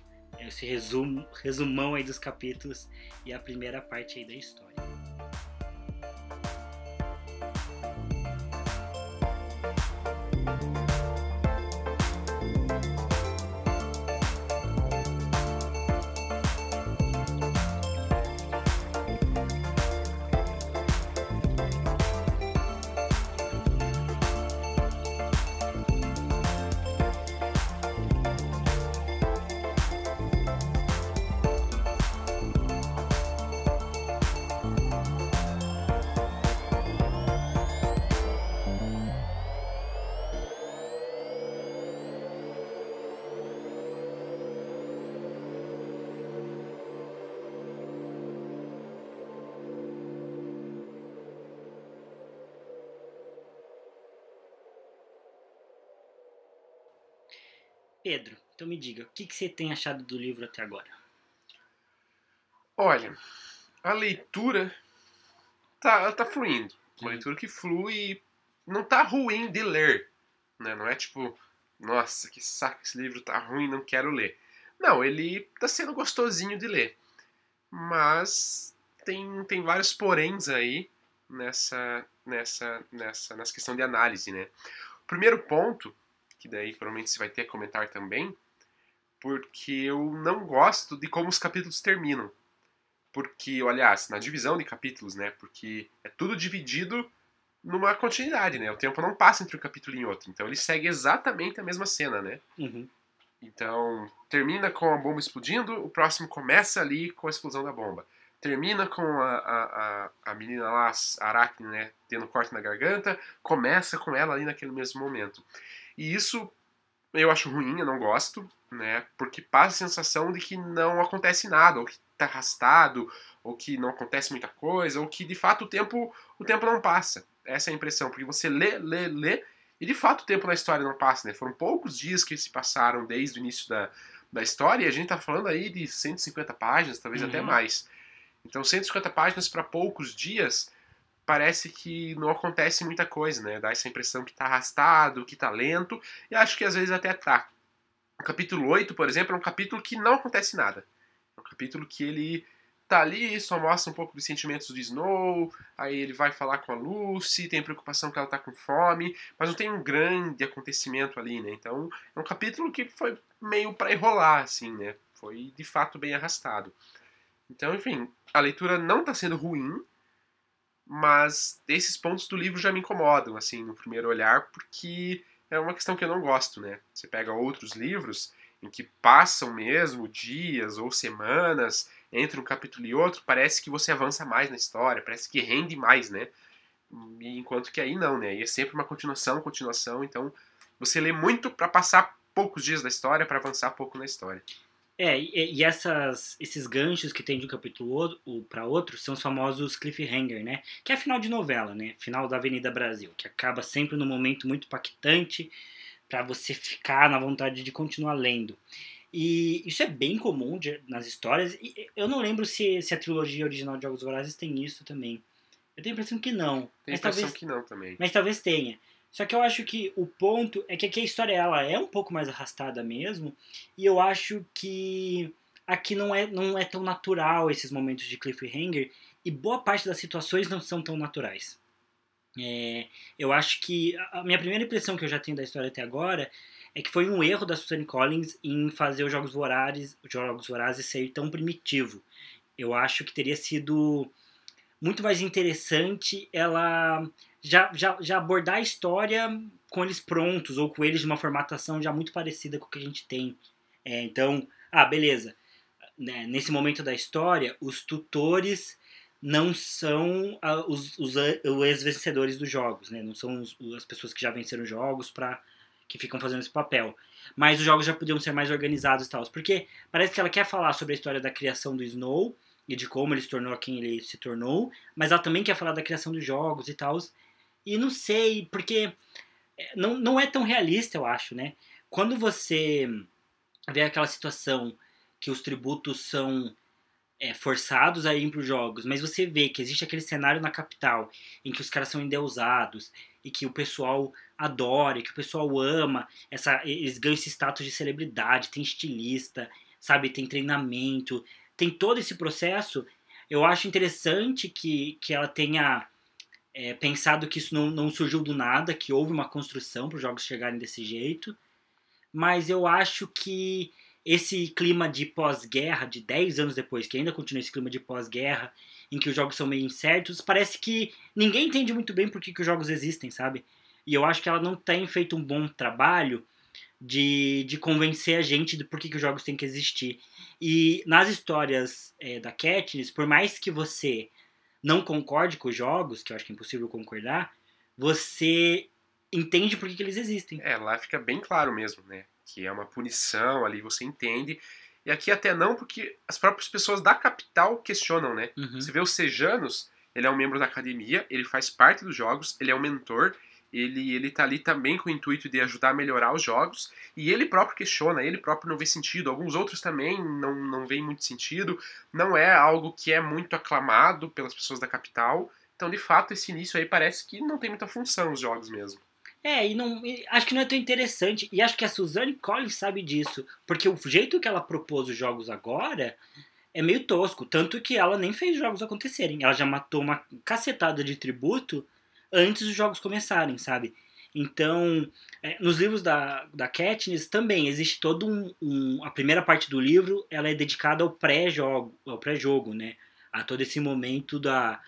esse resumo, resumão aí dos capítulos e a primeira parte aí da história. Pedro, então me diga, o que, que você tem achado do livro até agora? Olha, a leitura tá, tá fluindo. Uma leitura que flui não tá ruim de ler. Né? Não é tipo, nossa, que saco, esse livro tá ruim, não quero ler. Não, ele tá sendo gostosinho de ler. Mas tem, tem vários poréns aí nessa, nessa, nessa, nessa questão de análise, né? O primeiro ponto que daí provavelmente você vai ter a comentar também, porque eu não gosto de como os capítulos terminam. Porque, aliás, na divisão de capítulos, né? Porque é tudo dividido numa continuidade, né? O tempo não passa entre um capítulo e outro. Então ele segue exatamente a mesma cena, né? Uhum. Então, termina com a bomba explodindo, o próximo começa ali com a explosão da bomba. Termina com a, a, a, a menina lá, a Aracne, né, tendo corte na garganta, começa com ela ali naquele mesmo momento. E isso eu acho ruim, eu não gosto, né? Porque passa a sensação de que não acontece nada, ou que tá arrastado, ou que não acontece muita coisa, ou que de fato o tempo, o tempo não passa. Essa é a impressão, porque você lê, lê, lê, e de fato o tempo na história não passa, né? Foram poucos dias que se passaram desde o início da, da história, e a gente tá falando aí de 150 páginas, talvez uhum. até mais. Então 150 páginas para poucos dias parece que não acontece muita coisa, né? Dá essa impressão que tá arrastado, que tá lento, e acho que às vezes até tá. O capítulo 8, por exemplo, é um capítulo que não acontece nada. É um capítulo que ele tá ali, só mostra um pouco dos sentimentos do Snow, aí ele vai falar com a Lucy, tem preocupação que ela tá com fome, mas não tem um grande acontecimento ali, né? Então, é um capítulo que foi meio para enrolar, assim, né? Foi de fato bem arrastado. Então, enfim, a leitura não tá sendo ruim, mas esses pontos do livro já me incomodam, assim, no primeiro olhar, porque é uma questão que eu não gosto, né? Você pega outros livros em que passam mesmo dias ou semanas entre um capítulo e outro, parece que você avança mais na história, parece que rende mais, né? Enquanto que aí não, né? E é sempre uma continuação, continuação, então você lê muito para passar poucos dias da história, para avançar pouco na história. É, e, e, essas, esses ganchos que tem de um capítulo para outro são os famosos cliffhanger, né? Que é final de novela, né? Final da Avenida Brasil, que acaba sempre num momento muito impactante para você ficar na vontade de continuar lendo. E isso é bem comum de, nas histórias. E eu não lembro se, se a trilogia original de Jogos Vorazes tem isso também. Eu tenho a impressão que não. Tem a impressão talvez, que não também. Mas talvez tenha. Só que eu acho que o ponto é que aqui a história ela é um pouco mais arrastada mesmo, e eu acho que aqui não é, não é tão natural esses momentos de cliffhanger, e boa parte das situações não são tão naturais. É, eu acho que a minha primeira impressão que eu já tenho da história até agora é que foi um erro da Susan Collins em fazer os Jogos Vorazes, os Jogos Vorazes ser tão primitivo. Eu acho que teria sido muito mais interessante ela já, já, já abordar a história com eles prontos ou com eles de uma formatação já muito parecida com o que a gente tem. É, então, ah, beleza. Né, nesse momento da história, os tutores não são ah, os, os, os ex-vencedores dos jogos, né? Não são os, as pessoas que já venceram jogos para que ficam fazendo esse papel. Mas os jogos já podiam ser mais organizados e tal. Porque parece que ela quer falar sobre a história da criação do Snow e de como ele se tornou quem ele se tornou, mas ela também quer falar da criação dos jogos e tal. E não sei, porque é, não, não é tão realista, eu acho, né? Quando você vê aquela situação que os tributos são é, forçados a ir para os jogos, mas você vê que existe aquele cenário na capital em que os caras são endeusados e que o pessoal adora, e que o pessoal ama, essa, eles ganham esse status de celebridade, tem estilista, sabe, tem treinamento, tem todo esse processo. Eu acho interessante que, que ela tenha é, pensado que isso não, não surgiu do nada, que houve uma construção para os jogos chegarem desse jeito, mas eu acho que esse clima de pós-guerra, de 10 anos depois, que ainda continua esse clima de pós-guerra, em que os jogos são meio incertos, parece que ninguém entende muito bem por que, que os jogos existem, sabe? E eu acho que ela não tem feito um bom trabalho de, de convencer a gente de por que, que os jogos têm que existir. E nas histórias é, da Katniss, por mais que você não concorde com os jogos, que eu acho que é impossível concordar, você entende por que, que eles existem. É, lá fica bem claro mesmo, né? Que é uma punição ali, você entende. E aqui até não, porque as próprias pessoas da capital questionam, né? Uhum. Você vê os Sejanos, ele é um membro da academia, ele faz parte dos jogos, ele é um mentor, ele, ele tá ali também com o intuito de ajudar a melhorar os jogos, e ele próprio questiona, ele próprio não vê sentido, alguns outros também não, não veem muito sentido, não é algo que é muito aclamado pelas pessoas da capital, então de fato esse início aí parece que não tem muita função os jogos mesmo. É, e não, acho que não é tão interessante. E acho que a Suzanne Collins sabe disso. Porque o jeito que ela propôs os jogos agora é meio tosco. Tanto que ela nem fez os jogos acontecerem. Ela já matou uma cacetada de tributo antes dos jogos começarem, sabe? Então, é, nos livros da, da Katniss também existe todo um, um, A primeira parte do livro ela é dedicada ao pré-jogo, ao pré-jogo, né? A todo esse momento da,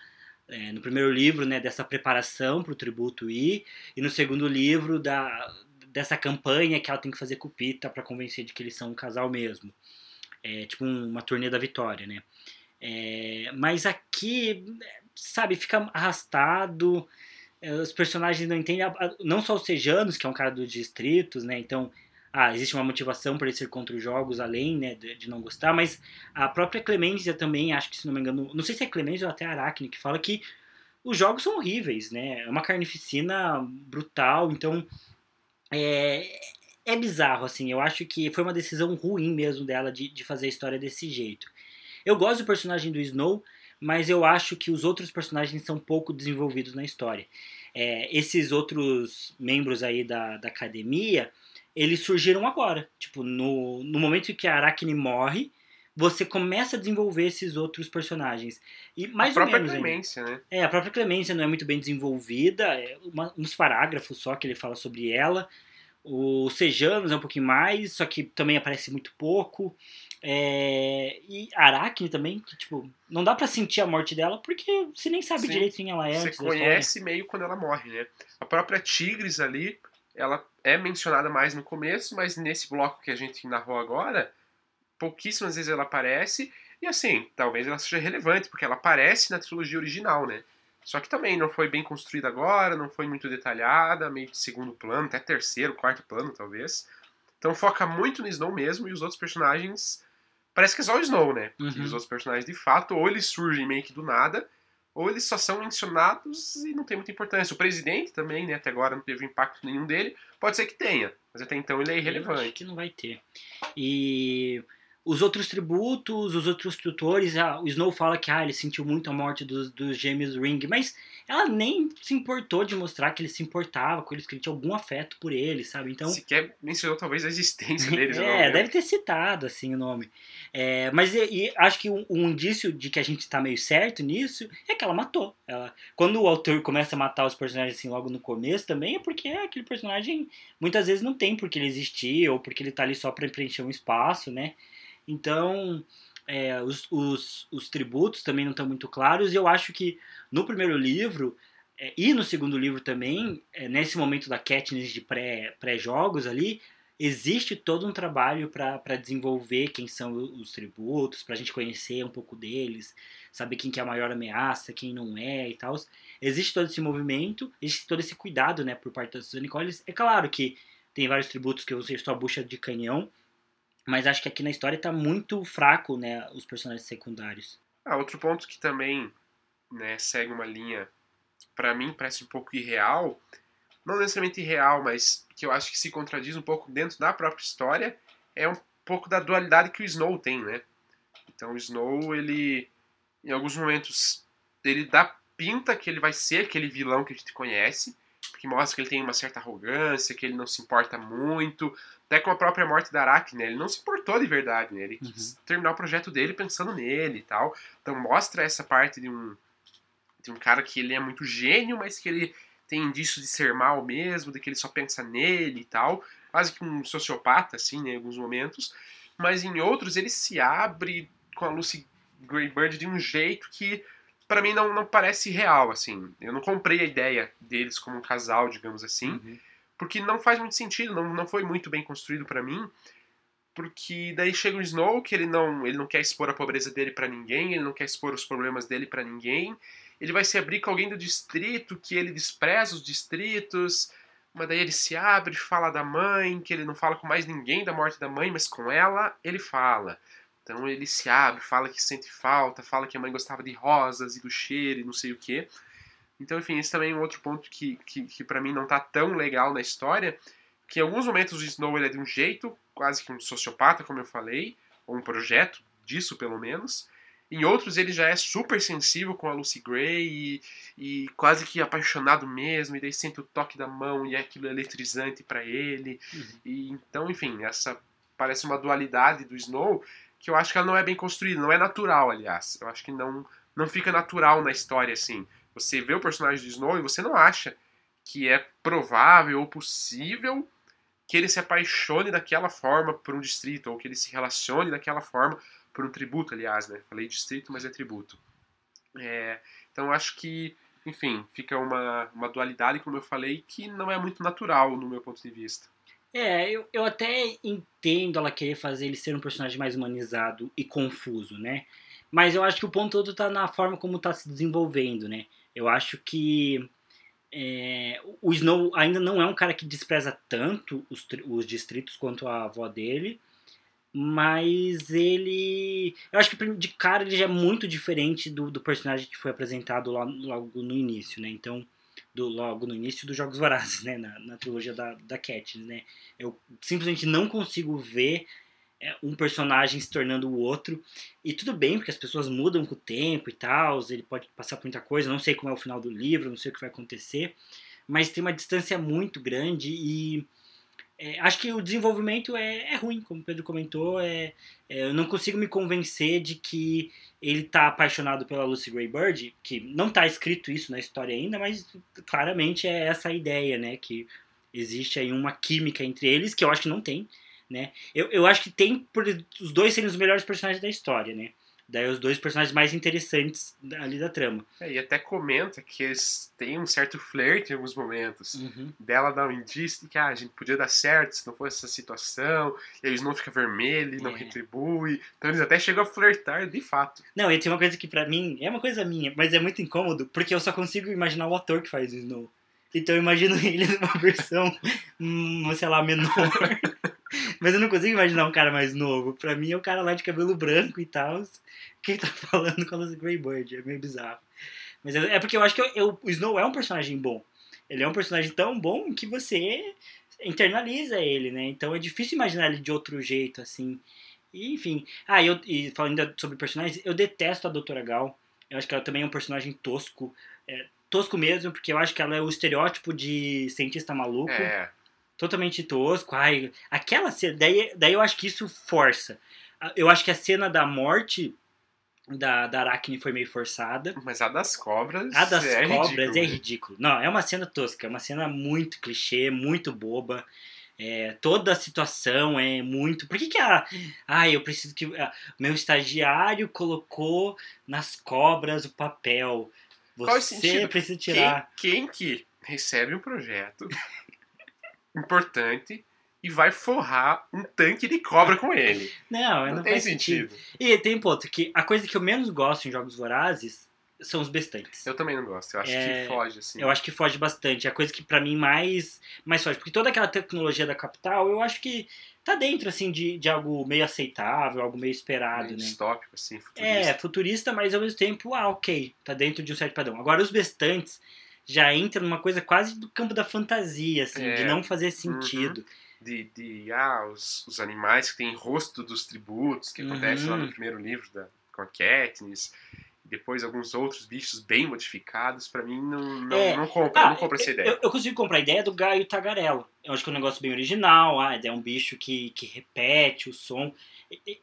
é, no primeiro livro, né, dessa preparação para o tributo ir, e no segundo livro da, dessa campanha que ela tem que fazer com o Pita para convencer de que eles são um casal mesmo. É tipo um, uma turnê da vitória, né? É, mas aqui, sabe, fica arrastado, os personagens não entendem, não só os Sejanos, que é um cara dos distritos, né? Então ah, existe uma motivação para ele ser contra os jogos, além né, de, de, não gostar, mas a própria Clemência também, acho que se não me engano, não sei se é Clemência ou até Aracne, que fala que os jogos são horríveis, né? É uma carnificina brutal, então é, é bizarro, assim. Eu acho que foi uma decisão ruim mesmo dela de, de fazer a história desse jeito. Eu gosto do personagem do Snow, mas eu acho que os outros personagens são pouco desenvolvidos na história. É, esses outros membros aí da, da academia eles surgiram agora. Tipo, no, no momento em que a Arachne morre, você começa a desenvolver esses outros personagens. E mais a própria menos, Clemência, né? É, a própria Clemência não é muito bem desenvolvida, é uma, uns parágrafos só que ele fala sobre ela. O Sejanos é um pouquinho mais, só que também aparece muito pouco. É, e Aracne também, que, tipo, não dá para sentir a morte dela porque você nem sabe Sim, direito quem ela é. Você conhece meio quando ela morre, né? A própria Tigres ali, ela é mencionada mais no começo, mas nesse bloco que a gente narrou agora, pouquíssimas vezes ela aparece. E assim, talvez ela seja relevante, porque ela aparece na trilogia original, né? Só que também não foi bem construída agora, não foi muito detalhada, meio de segundo plano, até terceiro, quarto plano, talvez. Então foca muito no Snow mesmo, e os outros personagens. Parece que é só o Snow, né? Uhum. os outros personagens, de fato, ou eles surgem meio que do nada, ou eles só são mencionados e não tem muita importância. O presidente também, né, até agora não teve impacto nenhum dele. Pode ser que tenha, mas até então ele é irrelevante. Eu acho que não vai ter. E os outros tributos, os outros tutores, ah, o Snow fala que ah, ele sentiu muito a morte dos, dos gêmeos Ring, mas ela nem se importou de mostrar que ele se importava com eles, que ele tinha algum afeto por eles, sabe? Então. Sequer mencionou talvez a existência deles. é, deve ter citado assim o nome. É, mas e, e acho que um, um, indício de que a gente tá meio certo nisso é que ela matou. Ela, quando o autor começa a matar os personagens assim logo no começo também é porque aquele personagem muitas vezes não tem porque ele existir ou porque ele tá ali só para preencher um espaço, né? Então, é, os, os, os, tributos também não estão muito claros, e eu acho que no primeiro livro, é, e no segundo livro também, é, nesse momento da Katniss de pré-jogos pré ali, existe todo um trabalho para desenvolver quem são os tributos, para a gente conhecer um pouco deles, saber quem que é a maior ameaça, quem não é e tal. Existe todo esse movimento, existe todo esse cuidado né, por parte da Suzanne Collins. É claro que tem vários tributos que você sua bucha de canhão, mas acho que aqui na história tá muito fraco, né, os personagens secundários. Ah, outro ponto que também, né, segue uma linha, para mim parece um pouco irreal, não necessariamente irreal, mas que eu acho que se contradiz um pouco dentro da própria história, é um pouco da dualidade que o Snow tem, né? Então o Snow, ele, em alguns momentos, ele dá pinta que ele vai ser aquele vilão que a gente conhece, porque mostra que ele tem uma certa arrogância, que ele não se importa muito, até com a própria morte da Araki, né? Ele não se importou de verdade, né? Ele quis uhum. terminar o projeto dele pensando nele e tal. Então mostra essa parte de um, de um cara que ele é muito gênio, mas que ele tem indício de ser mal mesmo, de que ele só pensa nele e tal. Quase que um sociopata, assim, né, em alguns momentos. Mas em outros ele se abre com a Lucy Greybird de um jeito que para mim não, não parece real, assim. Eu não comprei a ideia deles como um casal, digamos assim, uhum. porque não faz muito sentido, não, não foi muito bem construído para mim. Porque daí chega o Snow que ele não, ele não quer expor a pobreza dele para ninguém, ele não quer expor os problemas dele para ninguém. Ele vai se abrir com alguém do distrito que ele despreza os distritos, mas daí ele se abre, fala da mãe, que ele não fala com mais ninguém da morte da mãe, mas com ela ele fala. Então ele se abre, fala que sente falta, fala que a mãe gostava de rosas e do cheiro e não sei o que. Então, enfim, esse também é um outro ponto que, que, que para mim não tá tão legal na história, que em alguns momentos o Snow ele é de um jeito, quase que um sociopata, como eu falei, ou um projeto disso pelo menos. Em outros ele já é super sensível com a Lucy Gray e, e quase que apaixonado mesmo, e daí sente o toque da mão e é aquilo eletrizante para ele. Uhum. E então, enfim, essa parece uma dualidade do Snow que eu acho que ela não é bem construída, não é natural, aliás. Eu acho que não, não fica natural na história, assim. Você vê o personagem do Snow e você não acha que é provável ou possível que ele se apaixone daquela forma por um distrito, ou que ele se relacione daquela forma por um tributo, aliás, né? Falei distrito, mas é tributo. É, então acho que, enfim, fica uma, uma dualidade, como eu falei, que não é muito natural no meu ponto de vista. É, eu, eu até entendo ela querer fazer ele ser um personagem mais humanizado e confuso, né? Mas eu acho que o ponto todo tá na forma como tá se desenvolvendo, né? Eu acho que é, o Snow ainda não é um cara que despreza tanto os, os distritos quanto a avó dele, mas ele. Eu acho que de cara ele já é muito diferente do, do personagem que foi apresentado lá, logo no início, né? Então do, logo no início dos Jogos Vorazes, né? Na, na trilogia da, da Katniss, né? Eu simplesmente não consigo ver é, um personagem se tornando o outro. E tudo bem, porque as pessoas mudam com o tempo e tal, ele pode passar por muita coisa, não sei como é o final do livro, não sei o que vai acontecer, mas tem uma distância muito grande e é, acho que o desenvolvimento é, é, ruim, como o Pedro comentou. É, é, eu não consigo me convencer de que ele está apaixonado pela Lucy Greybird, que não está escrito isso na história ainda, mas claramente é essa a ideia, né? Que existe aí uma química entre eles, que eu acho que não tem, né? Eu, eu acho que tem por os dois serem os melhores personagens da história, né? Daí os dois personagens mais interessantes ali da trama. É, e até comenta que eles têm um certo flerte em alguns momentos. Uhum. Dela dá um indício de que ah, a gente podia dar certo se não fosse essa situação. E eles não fica vermelho, não é. retribui. Então eles até chegam a flertar de fato. Não, e tem uma coisa que para mim é uma coisa minha, mas é muito incômodo, porque eu só consigo imaginar o ator que faz o Snow. Então eu imagino ele numa versão, hum, sei lá, menor. Mas eu não consigo imaginar um cara mais novo. Pra mim é o um cara lá de cabelo branco e tal. Quem tá falando com a Lucy Greybird? É meio bizarro. Mas é, é porque eu acho que eu, eu, o Snow é um personagem bom. Ele é um personagem tão bom que você internaliza ele, né? Então é difícil imaginar ele de outro jeito, assim. E, enfim. Ah, eu, e falando sobre personagens, eu detesto a Doutora Gal. Eu acho que ela também é um personagem tosco. É, tosco mesmo, porque eu acho que ela é o estereótipo de cientista maluco. É totalmente tosco. Ai, aquela cena, daí, daí eu acho que isso força. Eu acho que a cena da morte da, da Aracne foi meio forçada. Mas a das cobras. A das é cobras ridículo. é ridículo. Não, é uma cena tosca, é uma cena muito clichê, muito boba. É, toda a situação é muito. Por que, que a. Ah, eu preciso que. Ah, meu estagiário colocou nas cobras o papel. Você precisa tirar. Quem, quem que recebe um projeto importante e vai forrar um tanque de cobra com ele. Não, não, não tem sentido. sentido. E tem um ponto que a coisa que eu menos gosto em jogos vorazes são os bestantes. Eu também não gosto. Eu acho é, que foge, assim. Eu acho que foge bastante. A coisa que para mim mais, mais foge. Porque toda aquela tecnologia da capital, eu acho que tá dentro, assim, de, de algo meio aceitável, algo meio esperado, meio né? distópico, assim, futurista. É, futurista, mas ao mesmo tempo, ah, ok. Tá dentro de um certo padrão. Agora, os bestantes já entra numa coisa quase do campo da fantasia, assim, é, de não fazer sentido. Uhum. De, de, ah, os, os animais que têm rosto dos tributos, que uhum. acontece lá no uhum. primeiro livro da, com a Katniss. depois alguns outros bichos bem modificados, pra mim não, não, É. não compra, Ah, não compra essa ideia. Eu, eu consigo comprar a ideia do Gaio Tagarela. Eu acho que é um negócio bem original. Ah, é um bicho que, que repete o som.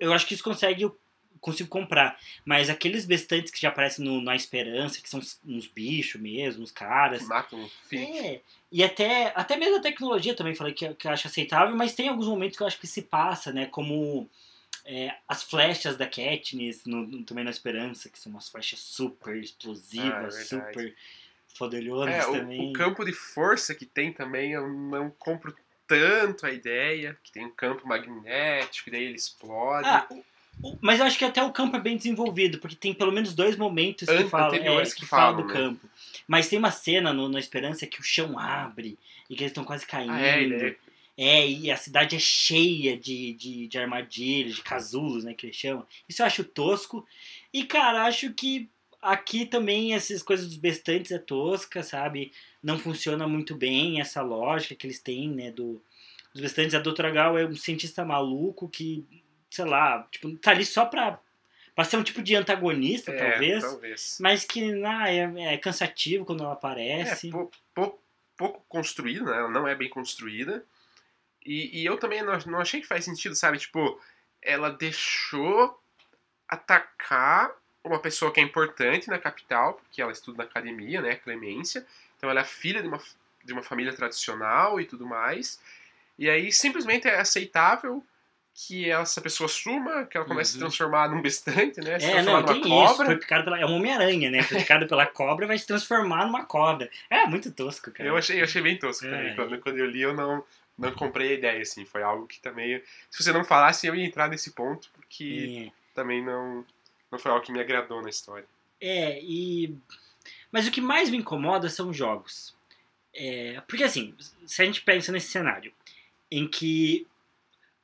Eu acho que isso consegue, eu consigo comprar. Mas aqueles bestantes que já aparecem no, na Esperança, que são uns, bichos mesmo, uns caras. Matam. É, e até, até mesmo a tecnologia também falei que, que eu acho aceitável, mas tem alguns momentos que eu acho que se passa, né? Como é, as flechas da Katniss no, no- também na Esperança, que são umas flechas super explosivas, Ah, é super fodelhonas É, o- também. o, campo de força que tem também, eu não compro tanto a ideia, que tem um campo magnético, e daí ele explode. Ah, o- mas eu acho que até o campo é bem desenvolvido, porque tem pelo menos dois momentos que falam, anteriores é, que que falam do falam, né? campo. Mas tem uma cena no, na Esperança que o chão abre e que eles estão quase caindo. Ah, é, ele é- É, e a cidade é cheia de, de, de armadilhas, de casulos, né, que eles chamam. Isso eu acho tosco. E, cara, acho que aqui também essas coisas dos bestantes é tosca, sabe? Não funciona muito bem essa lógica que eles têm, né, do, dos bestantes. A Doutora Gal é um cientista maluco que, sei lá, tipo, tá ali só pra, pra ser um tipo de antagonista, é, talvez. talvez. Mas que ah, é, é cansativo quando ela aparece. É, pou- pou- pouco construída, né? Ela não é bem construída. E, e eu também não, não achei que faz sentido, sabe? Tipo, ela deixou atacar uma pessoa que é importante na capital, porque ela estuda na academia, né? Clemência. Então ela é filha de uma, de uma família tradicional e tudo mais. E aí simplesmente é aceitável que essa pessoa suma, que ela comece a se Uhum. transformar num bestante, né? Se É, não, tem numa isso. cobra. Foi picado pela. É uma Homem-Aranha, né? Foi picado pela cobra vai se transformar numa cobra. É muito tosco, cara. Eu achei, eu achei bem tosco É. também. Quando, quando eu li, eu não, não comprei a ideia, assim. Foi algo que também. Se você não falasse, eu ia entrar nesse ponto, porque É, também não, não foi algo que me agradou na história. é, e. Mas o que mais me incomoda são os jogos. É, porque assim, se a gente pensa nesse cenário, em que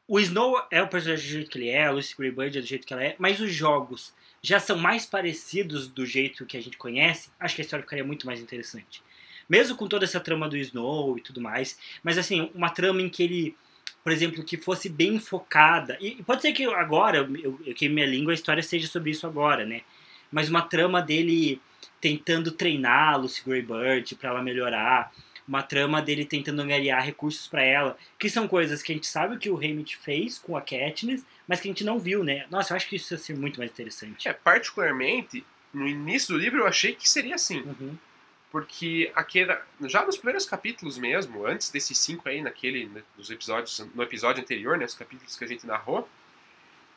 o Snow é o personagem do jeito que ele é, a Lucy Greybird é do jeito que ela é, mas os jogos já são mais parecidos do jeito que a gente conhece, acho que a história ficaria muito mais interessante. Mesmo com toda essa trama do Snow e tudo mais, mas assim, uma trama em que ele, por exemplo, que fosse bem focada, e pode ser que agora, eu, eu queime minha língua, a história seja sobre isso agora, né? Mas uma trama dele tentando treinar a Lucy Greybird pra ela melhorar, uma trama dele tentando angariar recursos pra ela, que são coisas que a gente sabe que o Hammett fez com a Katniss, mas que a gente não viu, né? Nossa, eu acho que isso ia ser muito mais interessante. É, particularmente, no início do livro eu achei que seria assim. Uhum. Porque aquele, já nos primeiros capítulos mesmo, antes desses cinco aí, naquele, né, nos episódios, no episódio anterior, né, os capítulos que a gente narrou,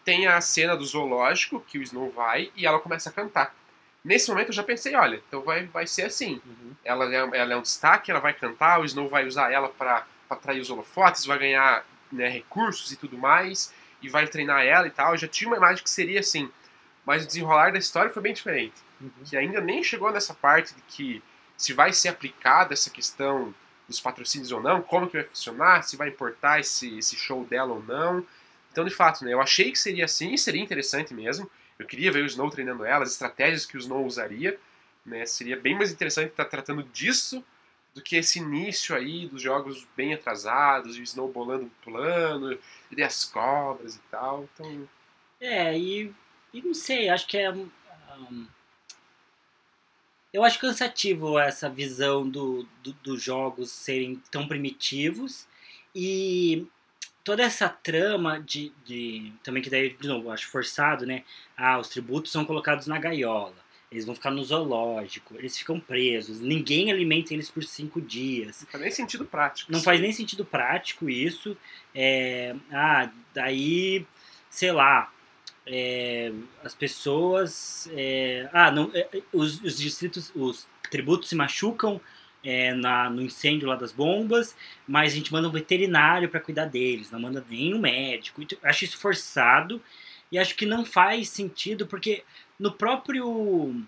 tem a cena do zoológico, que o Snow vai, e ela começa a cantar. Nesse momento eu já pensei, olha, então vai, vai ser assim. Uhum. ela é, ela é um destaque, ela vai cantar, o Snow vai usar ela para atrair os holofotes, vai ganhar né, recursos e tudo mais, e vai treinar ela e tal. Eu já tinha uma imagem que seria assim, mas o desenrolar da história foi bem diferente. Uhum. Que ainda nem chegou nessa parte de que se vai ser aplicada essa questão dos patrocínios ou não, como que vai funcionar, se vai importar esse, esse show dela ou não. Então, de fato, né, eu achei que seria assim, e seria interessante mesmo. Eu queria ver o Snow treinando ela, as estratégias que o Snow usaria. Né, seria bem mais interessante estar tratando disso do que esse início aí dos jogos bem atrasados, o Snow bolando um plano, e as cobras e tal. Então, É, e, e não sei, acho que é. um, eu acho cansativo essa visão do, do- dos jogos serem tão primitivos e toda essa trama de, de. Também que daí, de novo, acho forçado, né? Ah, os tributos são colocados na gaiola. Eles vão ficar no zoológico, eles ficam presos, ninguém alimenta eles por cinco dias. não faz nem sentido prático. Não isso. faz nem sentido prático isso. É, ah, daí, sei lá, é, as pessoas. é, ah, não, é, é, os, os distritos, os tributos se machucam é, na, no incêndio lá das bombas, mas a gente manda um veterinário para cuidar deles, não manda nenhum médico. Então, acho isso forçado e acho que não faz sentido, porque no próprio.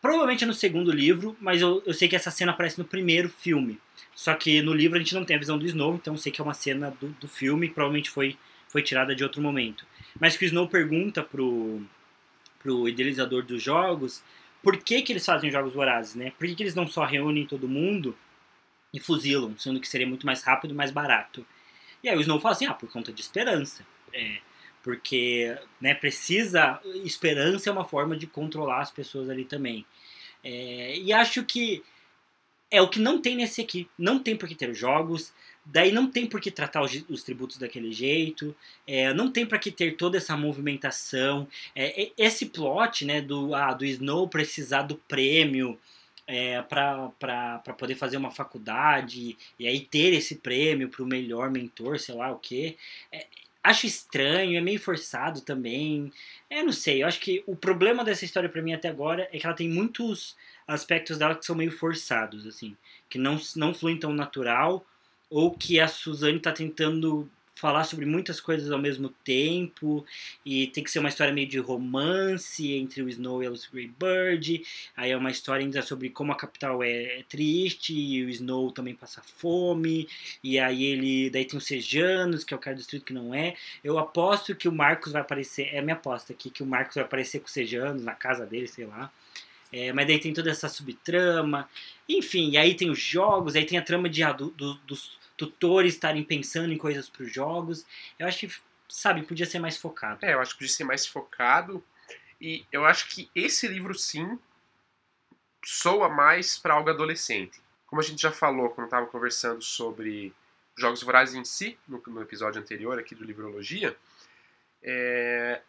Provavelmente é no segundo livro, mas eu, eu sei que essa cena aparece no primeiro filme. Só que no livro a gente não tem a visão do Snow, então sei que é uma cena do, do filme, provavelmente foi, foi tirada de outro momento. Mas que o Snow pergunta pro, pro idealizador dos jogos por que, que eles fazem jogos vorazes, né? Por que, que eles não só reúnem todo mundo e fuzilam, sendo que seria muito mais rápido e mais barato? E aí o Snow fala assim, ah, por conta de esperança. É, porque né, precisa. Esperança é uma forma de controlar as pessoas ali também. É, e acho que é o que não tem nesse aqui. Não tem por que ter jogos, daí não tem por que tratar os, os tributos daquele jeito, é, não tem para que ter toda essa movimentação. É, esse plot né, do, ah, do Snow precisar do prêmio é, para poder fazer uma faculdade e aí ter esse prêmio para o melhor mentor, sei lá o que. É, acho estranho, é meio forçado também. É, não sei, eu acho que o problema dessa história para mim até agora é que ela tem muitos aspectos dela que são meio forçados, assim, que não, não fluem tão natural, ou que a Suzane tá tentando falar sobre muitas coisas ao mesmo tempo e tem que ser uma história meio de romance entre o Snow e a Lucy Greybird. Aí é uma história ainda sobre como a capital é, é, triste e o Snow também passa fome. E aí ele daí tem os Sejanos, que é o cara do distrito que não é. Eu aposto que o Marcos vai aparecer, é minha aposta aqui que o Marcos vai aparecer com os Sejanos na casa dele, sei lá. É, mas daí tem toda essa subtrama. Enfim, e aí tem os jogos, aí tem a trama de, do, dos tutores estarem pensando em coisas para os jogos. Eu acho que, sabe, podia ser mais focado. É, eu acho que podia ser mais focado. E eu acho que esse livro, sim, soa mais para algo adolescente. Como a gente já falou quando estava conversando sobre Jogos Vorazes em si, no, no, episódio anterior aqui do Livrologia, é,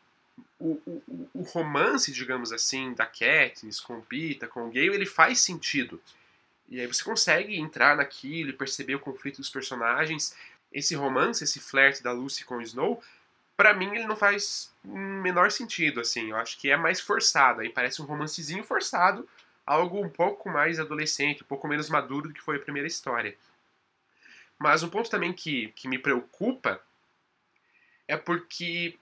o, o, o, romance, digamos assim, da Katniss com o Pita, com o Gale, ele faz sentido. E aí você consegue entrar naquilo e perceber o conflito dos personagens. Esse romance, esse flerte da Lucy com o Snow, para mim ele não faz menor sentido, assim. Eu acho que é mais forçado. Aí parece um romancezinho forçado, algo um pouco mais adolescente, um pouco menos maduro do que foi a primeira história. Mas um ponto também que, que me preocupa é porque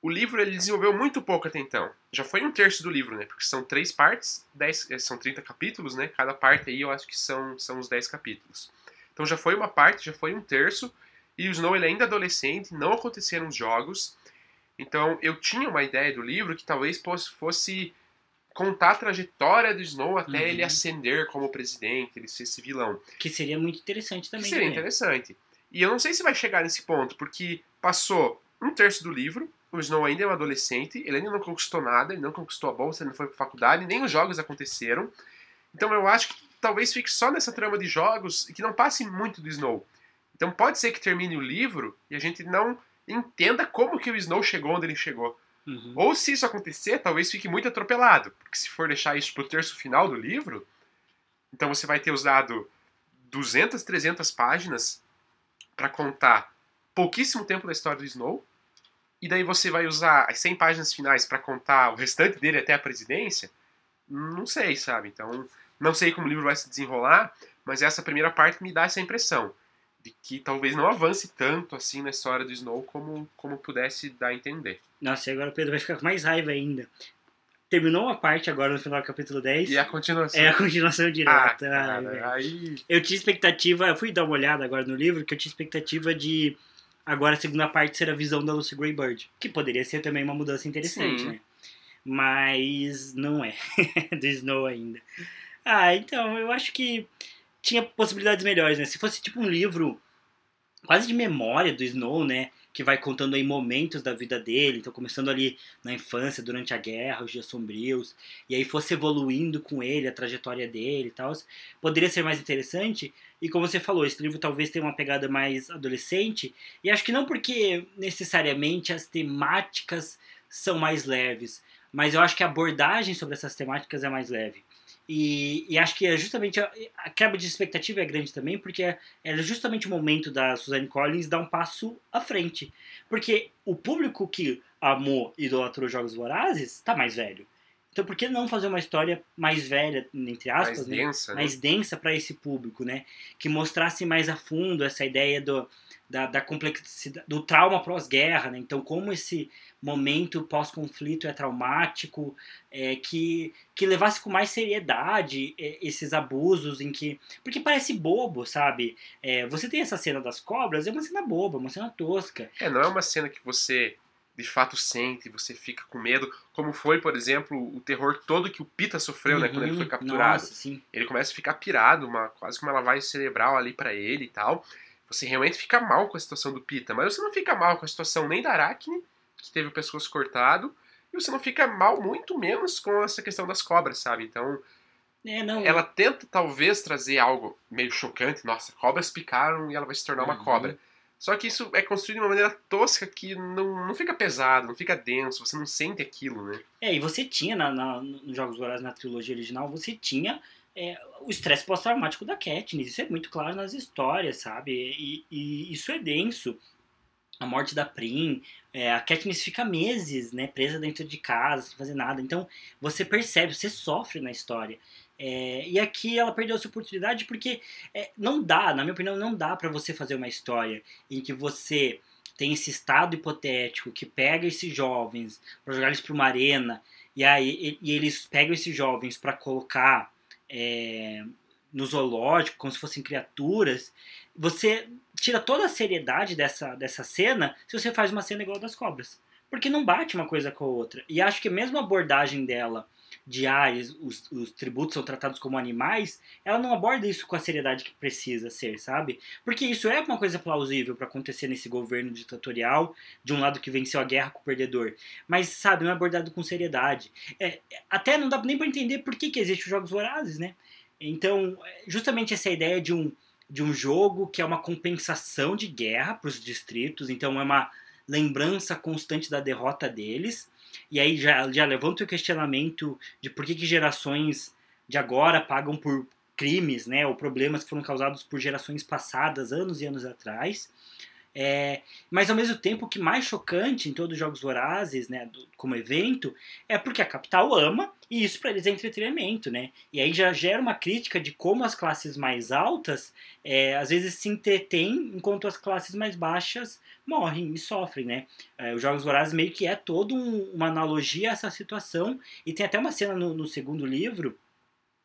o livro ele desenvolveu muito pouco até então. Já foi um terço do livro, né? Porque são três partes, dez, eh, são 30 capítulos, né? Cada parte aí eu acho que são, são os 10 capítulos. Então já foi uma parte, já foi um terço. E o Snow ele é ainda adolescente, não aconteceram os jogos. Então eu tinha uma ideia do livro que talvez fosse contar a trajetória do Snow até uhum. ele ascender como presidente, ele ser esse vilão. Que seria muito interessante também. Que seria também. interessante. E eu não sei se vai chegar nesse ponto, porque passou um terço do livro, o Snow ainda é um adolescente, ele ainda não conquistou nada, ele não conquistou a bolsa, ele não foi pra faculdade, nem os jogos aconteceram. Então eu acho que talvez fique só nessa trama de jogos e que não passe muito do Snow. Então pode ser que termine o livro e a gente não entenda como que o Snow chegou onde ele chegou. Uhum. Ou se isso acontecer, talvez fique muito atropelado, porque se for deixar isso pro terço final do livro, então você vai ter usado 200, 300 páginas para contar pouquíssimo tempo da história do Snow e daí você vai usar as 100 páginas finais para contar o restante dele até a presidência? Não sei, sabe? Então, não sei como o livro vai se desenrolar, mas essa primeira parte me dá essa impressão de que talvez não avance tanto assim na história do Snow como, como pudesse dar a entender. Nossa, e agora o Pedro vai ficar com mais raiva ainda. Terminou uma parte agora no final do capítulo 10. E a continuação. É a continuação direta. Ah, cara, aí... Eu tinha expectativa, eu fui dar uma olhada agora no livro, que eu tinha expectativa de Agora a segunda parte será a visão da Lucy Greybird, que poderia ser também uma mudança interessante, Sim. né? Mas não é do Snow ainda. Ah, então eu acho que tinha possibilidades melhores, né? Se fosse tipo um livro quase de memória do Snow, né? Que vai contando aí momentos da vida dele, então começando ali na infância, durante a guerra, os dias sombrios, e aí fosse evoluindo com ele, a trajetória dele e tal, poderia ser mais interessante. E como você falou, esse livro talvez tenha uma pegada mais adolescente, e acho que não porque necessariamente as temáticas são mais leves, mas eu acho que a abordagem sobre essas temáticas é mais leve. E, e, acho que é justamente a, a, quebra de expectativa é grande também, porque é, é justamente o momento da Suzanne Collins dar um passo à frente. Porque o público que amou e idolatrou Jogos Vorazes está mais velho. Então por que não fazer uma história mais velha, entre aspas, mais né? densa, mais densa para esse público, né? Que mostrasse mais a fundo essa ideia do, da, da complexidade, do trauma pós-guerra, né? Então, como esse momento pós-conflito é traumático, é, que, que levasse com mais seriedade é, esses abusos em que... Porque parece bobo, sabe? É, você tem essa cena das cobras, é uma cena boba, uma cena tosca. É, não é uma cena que você de fato sente, você fica com medo, como foi, por exemplo, o terror todo que o Pita sofreu, uhum, né, quando ele foi uhum. capturado. Nossa, ele começa a ficar pirado, uma, quase que uma lavagem cerebral ali para ele e tal. Você realmente fica mal com a situação do Pita, mas você não fica mal com a situação nem da Arachne que teve o pescoço cortado, e você não fica mal, muito menos com essa questão das cobras, sabe? Então, É, não. ela tenta talvez trazer algo meio chocante. Nossa, cobras picaram e ela vai se tornar uma Uhum. cobra. Só que isso é construído de uma maneira tosca que não, não fica pesado, não fica denso, você não sente aquilo, né? É, e você tinha na, na- nos Jogos Vorazes, na trilogia original, você tinha é, o estresse pós-traumático da Katniss. Isso é muito claro nas histórias, sabe? E, e isso é denso. A morte da Prim, é, a Katniss fica meses, né, presa dentro de casa, sem fazer nada. Então, você percebe, você sofre na história. É, e aqui ela perdeu essa oportunidade porque é, não dá, na minha opinião, não dá pra você fazer uma história em que você tem esse estado hipotético que pega esses jovens para jogar eles para uma arena e aí e, e eles pegam esses jovens para colocar é, no zoológico como se fossem criaturas você tira toda a seriedade dessa, dessa cena se você faz uma cena igual a das cobras. Porque não bate uma coisa com a outra. E acho que mesmo a abordagem dela de ah, os, os tributos são tratados como animais, ela não aborda isso com a seriedade que precisa ser, sabe? Porque isso é uma coisa plausível para acontecer nesse governo ditatorial, de um lado que venceu a guerra com o perdedor. Mas, sabe, não é abordado com seriedade. É, até não dá nem para entender por que, que existe os Jogos Vorazes, né? Então, justamente essa ideia de um, de um jogo que é uma compensação de guerra para os distritos, então é uma lembrança constante da derrota deles. E aí já, já levanta o questionamento de por que, que gerações de agora pagam por crimes, né, ou problemas que foram causados por gerações passadas, anos e anos atrás. É, mas ao mesmo tempo, o que mais chocante em todos os Jogos Vorazes, né, do- como evento, é porque a capital ama e isso para eles é entretenimento, né? E aí já gera uma crítica de como as classes mais altas é, às vezes se entretêm enquanto as classes mais baixas morrem e sofrem, né? É, os Jogos Vorazes meio que é toda um- uma analogia a essa situação e tem até uma cena no, no segundo livro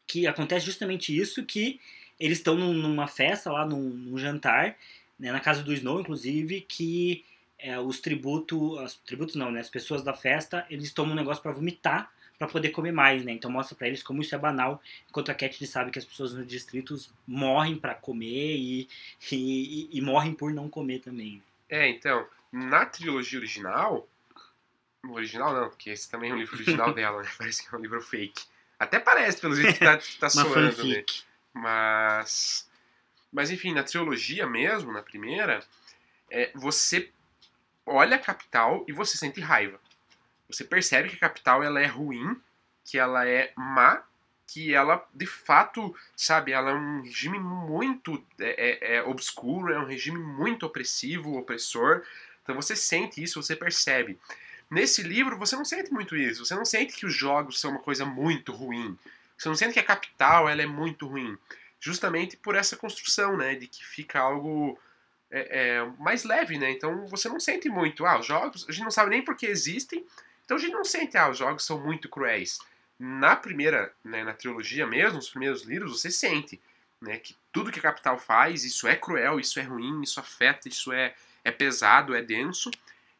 que acontece justamente isso, que eles estão num- numa festa lá, num, num jantar, né, na casa do Snow, inclusive, que é, os tributos, os tributos não, né, as pessoas da festa, eles tomam um negócio para vomitar para poder comer mais, né? Então mostra para eles como isso é banal, enquanto a Katniss sabe que as pessoas nos distritos morrem para comer e, e, e- e morrem por não comer também. É, então, na trilogia original. Original não, porque esse também é um livro original dela, né? Parece que é um livro fake. Até parece, pelo jeito que tá, tá soando, né? Mas. Mas enfim, na trilogia mesmo, na primeira, é, você olha a capital e você sente raiva. Você percebe que a capital ela é ruim, que ela é má, que ela de fato, sabe, ela é um regime muito é, é- é obscuro, é um regime muito opressivo, opressor. Então você sente isso, você percebe. Nesse livro você não sente muito isso. Você não sente que os jogos são uma coisa muito ruim. Você não sente que a capital ela é muito ruim. Justamente por essa construção, né? De que fica algo é, é, mais leve, né? Então você não sente muito. Ah, os jogos, a gente não sabe nem por que existem. Então a gente não sente, ah, os jogos são muito cruéis. Na primeira, né, na trilogia mesmo, os primeiros livros, você sente, né? Que tudo que a capital faz, isso é cruel, isso é ruim, isso afeta, isso é, é pesado, é denso.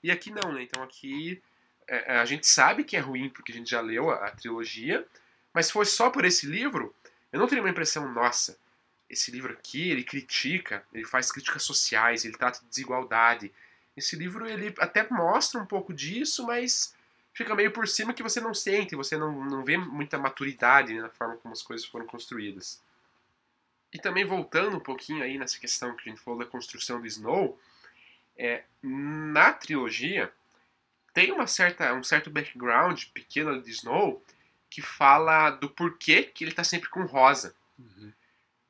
E aqui não, né? Então aqui é, é, a gente sabe que é ruim porque a gente já leu a, a trilogia, mas se fosse só por esse livro, eu não teria uma impressão, nossa, esse livro aqui, ele critica, ele faz críticas sociais, ele trata de desigualdade. Esse livro, ele até mostra um pouco disso, mas fica meio por cima que você não sente, você não, não vê muita maturidade né, na forma como as coisas foram construídas. E também voltando um pouquinho aí nessa questão que a gente falou da construção do Snow, é, na trilogia tem uma certa, um certo background pequeno de Snow que fala do porquê que ele está sempre com Rosa Uhum.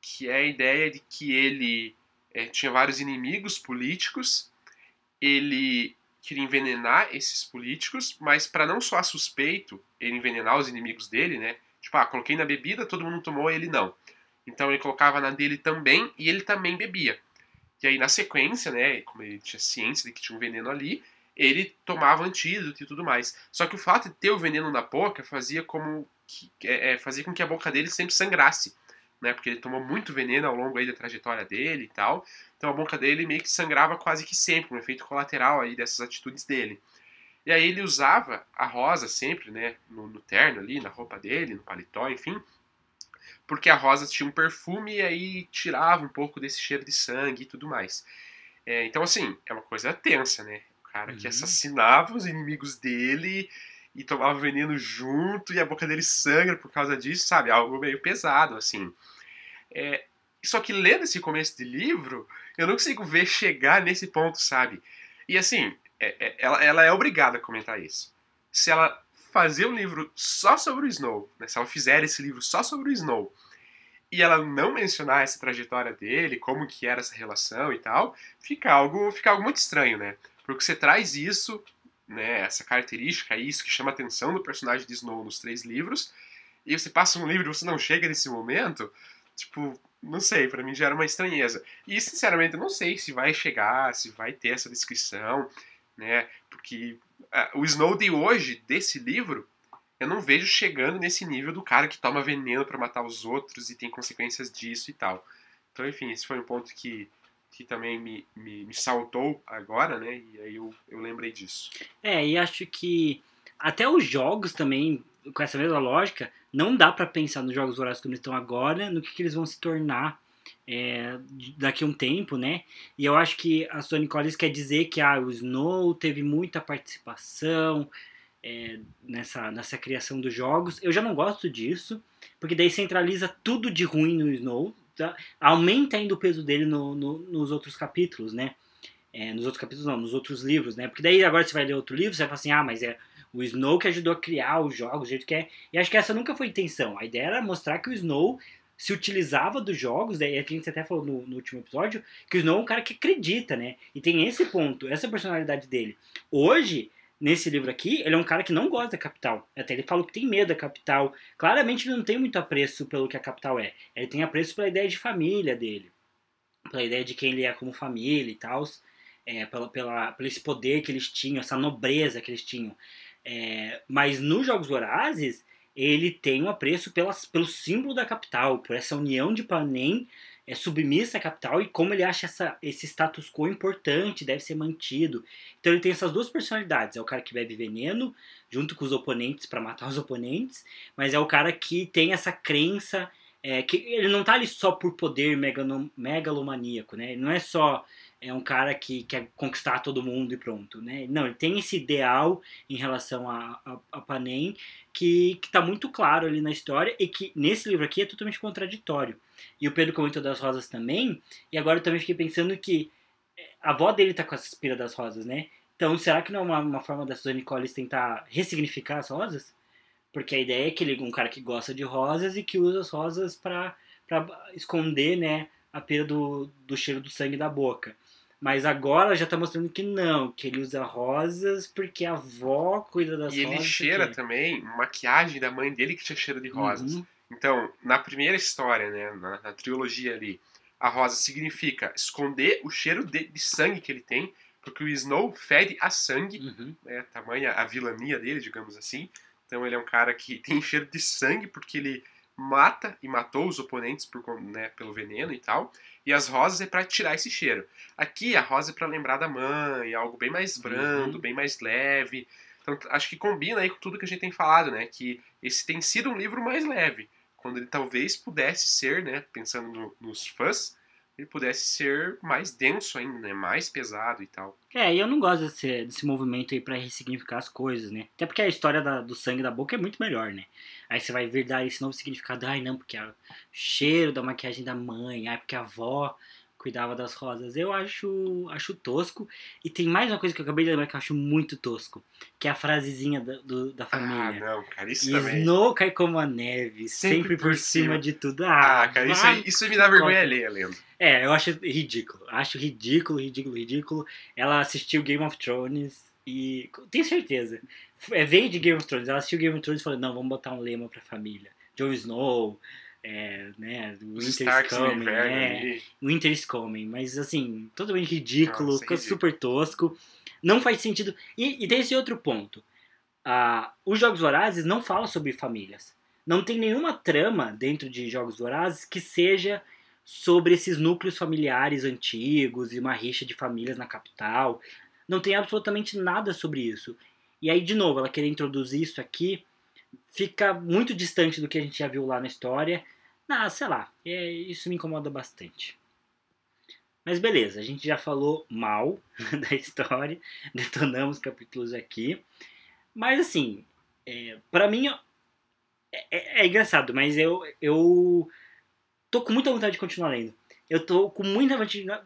que é a ideia de que ele eh, tinha vários inimigos políticos, ele queria envenenar esses políticos, mas para não soar suspeito ele envenenar os inimigos dele, né? Tipo, ah, coloquei na bebida, todo mundo tomou, ele não. Então ele colocava na dele também e ele também bebia. E aí na sequência, né, como ele tinha ciência de que tinha um veneno ali, ele tomava antídoto e tudo mais. Só que o fato de ter o veneno na boca fazia como que, é, é, fazia com que a boca dele sempre sangrasse né? Porque ele tomou muito veneno ao longo aí da trajetória dele e tal. Então a boca dele meio que sangrava quase que sempre, um efeito colateral aí dessas atitudes dele. E aí ele usava a rosa sempre, né? No, no terno ali, na roupa dele, no paletó, enfim. Porque a rosa tinha um perfume e aí tirava um pouco desse cheiro de sangue e tudo mais. É, então, assim, é uma coisa tensa, né? Cara que Uhum. assassinava os inimigos dele e tomava veneno junto e a boca dele sangra por causa disso, sabe? Algo meio pesado, assim. É, só que lendo esse começo de livro, eu não consigo ver chegar nesse ponto, sabe? E assim, é- é- ela, ela é obrigada a comentar isso. Se ela fazer um livro só sobre o Snow, né, se ela fizer esse livro só sobre o Snow, e ela não mencionar essa trajetória dele, como que era essa relação e tal, fica algo, fica algo muito estranho, né? Porque você traz isso, né, essa característica, isso que chama a atenção do personagem de Snow nos três livros, e você passa um livro e você não chega nesse momento, tipo, não sei, pra mim gera uma estranheza. E sinceramente eu não sei se vai chegar, se vai ter essa descrição, né? Porque ah, o Snow de hoje, desse livro, eu não vejo chegando nesse nível do cara que toma veneno pra matar os outros e tem consequências disso e tal. Então, enfim, esse foi um ponto que, que também me, me, me saltou agora, né? E aí eu, eu lembrei disso. É, e acho que até os jogos também, com essa mesma lógica, não dá pra pensar nos jogos vorazes como eles estão agora, no que, que eles vão se tornar é, daqui a um tempo, né? E eu acho que a Sony Collins quer dizer que ah, o Snow teve muita participação é, nessa, nessa criação dos jogos. Eu já não gosto disso, porque daí centraliza tudo de ruim no Snow, tá? aumenta ainda o peso dele no- no- nos outros capítulos, né? É, nos outros capítulos não, nos outros livros, né? Porque daí agora você vai ler outro livro, você vai falar assim, ah, mas é o Snow que ajudou a criar os jogos, do jeito que é. E acho que essa nunca foi a intenção. A ideia era mostrar que o Snow se utilizava dos jogos, daí a gente até falou no, no último episódio, que o Snow é um cara que acredita, né? E tem esse ponto, essa personalidade dele. Hoje, nesse livro aqui, ele é um cara que não gosta da capital. Até ele falou que tem medo da capital. Claramente ele não tem muito apreço pelo que a capital é. Ele tem apreço pela ideia de família dele. Pela ideia de quem ele é como família e tal. É, pela, pela, pelo esse poder que eles tinham, essa nobreza que eles tinham. É, mas nos Jogos Vorazes, ele tem um apreço pelas, pelo símbolo da capital, por essa união de Panem é, submissa à capital e como ele acha essa, esse status quo importante, deve ser mantido. Então ele tem essas duas personalidades. É o cara que bebe veneno junto com os oponentes para matar os oponentes, mas é o cara que tem essa crença é, que ele não tá ali só por poder megalomaníaco, né? Ele não é só é um cara que quer conquistar todo mundo e pronto, né? Não, ele tem esse ideal em relação a, a, a Panem que, que tá muito claro ali na história e que nesse livro aqui é totalmente contraditório. E o Pedro comentou das rosas também, e agora eu também fiquei pensando que a avó dele tá com essa espira das rosas, né? Então, será que não é uma, uma forma da Suzanne Collins tentar ressignificar as rosas? Porque a ideia é que ele é um cara que gosta de rosas e que usa as rosas para esconder, né, a pira do, do cheiro do sangue da boca. Mas agora já tá mostrando que não, que ele usa rosas porque a avó cuida das E ele rosas. cheira porque- também maquiagem da mãe dele que tinha cheiro de rosas. Uhum. Então, na primeira história, né, na, na trilogia ali, a rosa significa esconder o cheiro de, de sangue que ele tem, porque o Snow fede a sangue, Uhum. né, tamanha a vilania dele, digamos assim. Então ele é um cara que tem cheiro de sangue porque ele mata e matou os oponentes por, né, pelo veneno e tal. E as rosas é pra tirar esse cheiro. Aqui a rosa é pra lembrar da mãe, algo bem mais brando, Uhum. bem mais leve. Então acho que combina aí com tudo que a gente tem falado, né? Que esse tem sido um livro mais leve. Quando ele talvez pudesse ser, né? Pensando no- nos fãs, ele pudesse ser mais denso ainda, né? Mais pesado e tal. É, e eu não gosto desse, desse movimento aí pra ressignificar as coisas, né? Até porque a história da- do sangue da boca é muito melhor, né? Aí você vai ver dar esse novo significado, ai não, porque é o cheiro da maquiagem da mãe, ai porque a avó cuidava das rosas. Eu acho, acho tosco. E tem mais uma coisa que eu acabei de lembrar que eu acho muito tosco, que é a frasezinha da, do- da Ah, família. não, cara, isso E também. Snow cai como a neve, sempre, por cima, de tudo. Ah, Ah, cara, isso, aí, isso me dá vergonha alheia, lendo. é, eu acho ridículo. Acho ridículo, ridículo, ridículo. Ela assistiu Game of Thrones e. Tenho certeza. É, veio de Game of Thrones. Ela assistiu Game of Thrones e falou: não, vamos botar um lema pra família. Jon Snow, é, né? Os Winter is Starks coming, né? ali. Winter is coming. Mas assim, totalmente ridículo, Nossa, ridículo. super tosco. Não faz sentido. E, e tem esse outro ponto. Ah, os Jogos Vorazes não falam sobre famílias. Não tem nenhuma trama dentro de Jogos Vorazes que seja sobre esses núcleos familiares antigos e uma rixa de famílias na capital. Não tem absolutamente nada sobre isso. E aí, de novo, ela querer introduzir isso aqui fica muito distante do que a gente já viu lá na história. Ah, sei lá, é, isso me incomoda bastante. Mas beleza, a gente já falou mal da história, detonamos capítulos aqui. Mas assim, é, para mim é, é, é, engraçado, mas eu, eu tô com muita vontade de continuar lendo. Eu tô com muita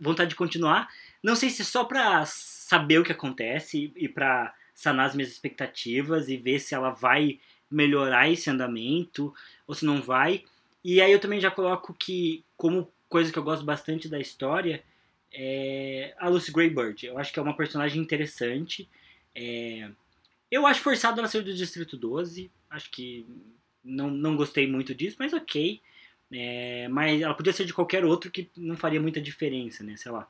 vontade de continuar. Não sei se só pra saber o que acontece e pra sanar as minhas expectativas e ver se ela vai melhorar esse andamento ou se não vai. E aí eu também já coloco que, como coisa que eu gosto bastante da história, é a Lucy Greybird. Eu acho que é uma personagem interessante. É... Eu acho forçado ela ser do Distrito 12. Acho que não, não gostei muito disso, mas ok. É... Mas ela podia ser de qualquer outro que não faria muita diferença, né? Sei lá.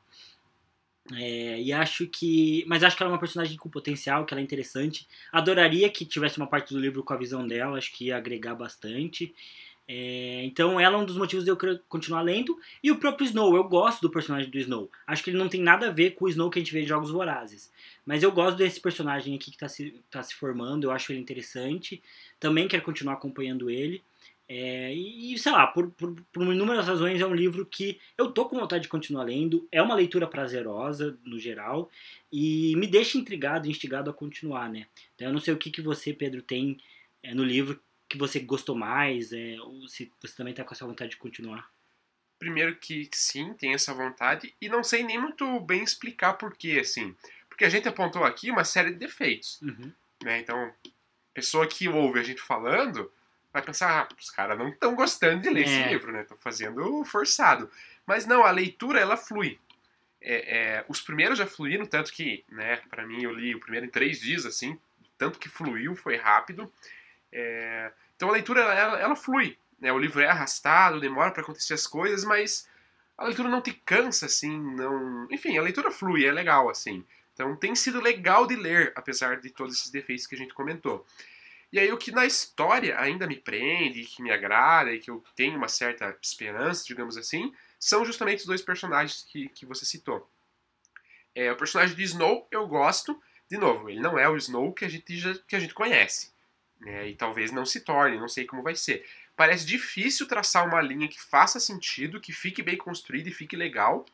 É, e acho que. Mas acho que ela é uma personagem com potencial, que ela é interessante. Adoraria que tivesse uma parte do livro com a visão dela, acho que ia agregar bastante. É, então ela é um dos motivos de eu continuar lendo. E o próprio Snow, eu gosto do personagem do Snow. Acho que ele não tem nada a ver com o Snow que a gente vê em Jogos Vorazes. Mas eu gosto desse personagem aqui que está se, tá se formando, eu acho ele interessante. Também quero continuar acompanhando ele. É, e, sei lá, por, por, por inúmeras razões, é um livro que eu tô com vontade de continuar lendo. É uma leitura prazerosa, no geral, e me deixa intrigado, instigado a continuar, né? Então eu não sei o que, que você, Pedro, tem é, no livro que você gostou mais, é, ou se você também tá com essa vontade de continuar. Primeiro que sim, tem essa vontade, e não sei nem muito bem explicar por quê, assim. Porque a gente apontou aqui uma série de defeitos. Uhum. Né? Então, pessoa que ouve a gente falando vai pensar, ah, os caras não estão gostando de ler é. esse livro, né? Estão fazendo forçado. Mas não, a leitura ela flui. É, é, os primeiros já fluíram, tanto que, né, para mim eu li o primeiro em três dias, assim, tanto que fluiu, foi rápido. É, então a leitura ela, ela, flui. Né? O livro é arrastado, demora para acontecer as coisas, mas a leitura não te cansa, assim, não. Enfim, a leitura flui, é legal, assim. Então tem sido legal de ler, apesar de todos esses defeitos que a gente comentou. E aí o que na história ainda me prende, que me agrada e que eu tenho uma certa esperança, digamos assim, são justamente os dois personagens que, que você citou. É, o personagem de Snow eu gosto, de novo, ele não é o Snow que a gente, já, que a gente conhece. Né, e talvez não se torne, não sei como vai ser. Parece difícil traçar uma linha que faça sentido, que fique bem construída e fique legal,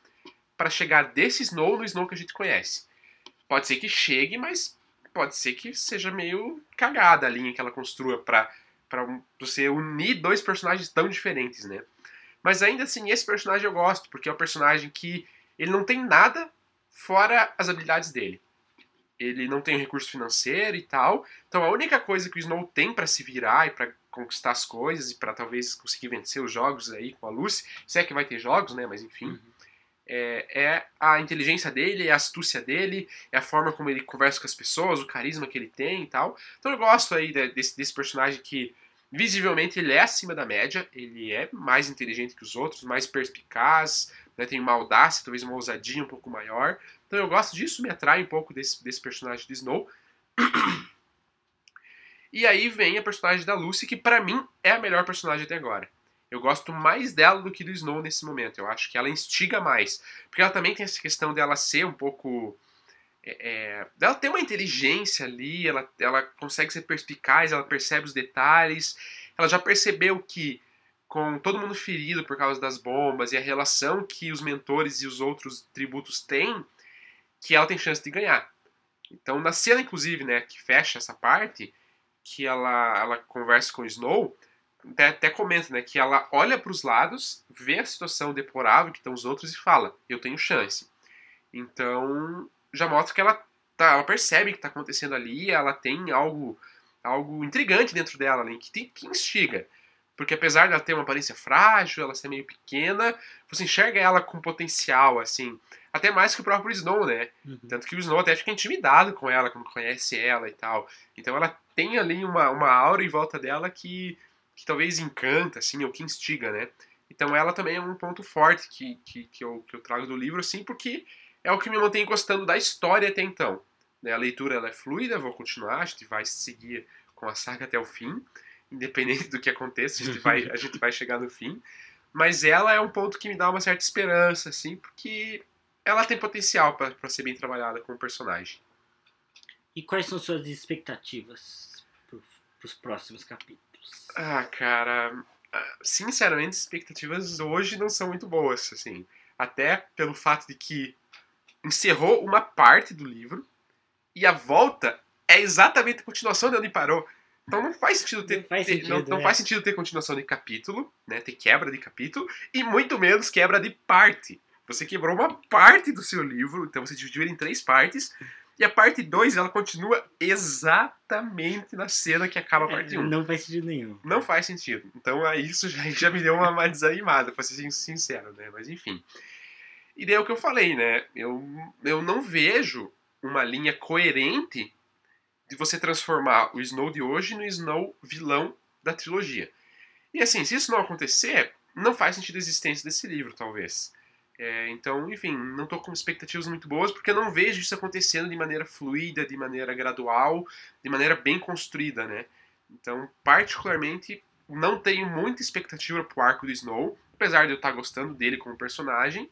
para chegar desse Snow no Snow que a gente conhece. Pode ser que chegue, mas pode ser que seja meio cagada a linha que ela construa para para você unir dois personagens tão diferentes, né? Mas ainda assim, esse personagem eu gosto, porque é um personagem que ele não tem nada fora as habilidades dele. Ele não tem recurso financeiro e tal. Então a única coisa que o Snow tem para se virar e para conquistar as coisas e para talvez conseguir vencer os jogos aí com a Lucy, se é que vai ter jogos, né? Mas enfim. Uhum é, é, a inteligência dele, é a astúcia dele, é a forma como ele conversa com as pessoas, o carisma que ele tem e tal. Então eu gosto aí desse, desse personagem que visivelmente ele é acima da média, ele é mais inteligente que os outros, mais perspicaz, né, tem uma audácia, talvez uma ousadia um pouco maior. Então eu gosto disso, me atrai um pouco desse, desse personagem de Snow. E aí vem a personagem da Lucy, que para mim é a melhor personagem até agora. Eu gosto mais dela do que do Snow nesse momento. Eu acho que ela instiga mais. Porque ela também tem essa questão dela ser um pouco. É, é, ela tem uma inteligência ali, ela, ela consegue ser perspicaz, ela percebe os detalhes. Ela já percebeu que, com todo mundo ferido por causa das bombas e a relação que os mentores e os outros tributos têm, que ela tem chance de ganhar. Então, na cena, inclusive, né, que fecha essa parte, que ela, ela conversa com o Snow, até, até comenta, né, que ela olha para os lados, vê a situação deplorável que estão os outros e fala, eu tenho chance. Então, já mostra que ela, tá, ela percebe o que está acontecendo ali, ela tem algo algo intrigante dentro dela, né, que, que instiga. Porque apesar dela ter uma aparência frágil, ela ser meio pequena, você enxerga ela com potencial, assim, até mais que o próprio Snow, né? Uhum. Tanto que o Snow até fica intimidado com ela quando conhece ela e tal. Então ela tem ali uma, uma aura em volta dela que que talvez encanta, assim, ou que instiga, né? Então ela também é um ponto forte que, que, que, eu, que eu trago do livro, assim, porque é o que me mantém gostando da história até então. Né? A leitura ela é fluida, vou continuar, a gente vai seguir com a saga até o fim, independente do que aconteça, a gente vai, a gente vai chegar no fim. Mas ela é um ponto que me dá uma certa esperança, assim, porque ela tem potencial para ser bem trabalhada como personagem. E quais são suas expectativas para os próximos capítulos? Ah, cara, ah, sinceramente, as expectativas hoje não são muito boas, assim. até pelo fato de que encerrou uma parte do livro e a volta é exatamente a continuação de onde parou. Então não faz sentido ter, Não faz ter- sentido, não, não é. faz sentido ter continuação de capítulo, né? Ter quebra de capítulo e muito menos quebra de parte. Você quebrou uma parte do seu livro, então você dividiu ele em três partes. E a parte 2, ela continua exatamente na cena que acaba a parte 1. É, Não faz sentido nenhum. Não faz sentido. Então aí isso já, já me deu uma, uma desanimada, pra ser sin- sincero, né? Mas enfim. E daí é o que eu falei, né? Eu, eu não vejo uma linha coerente de você transformar o Snow de hoje no Snow vilão da trilogia. E assim, se isso não acontecer, não faz sentido a existência desse livro, talvez. É, então, enfim, não tô com expectativas muito boas, porque eu não vejo isso acontecendo de maneira fluida, de maneira gradual, de maneira bem construída, né? Então, particularmente, não tenho muita expectativa pro arco do Snow, apesar de eu estar gostando dele como personagem.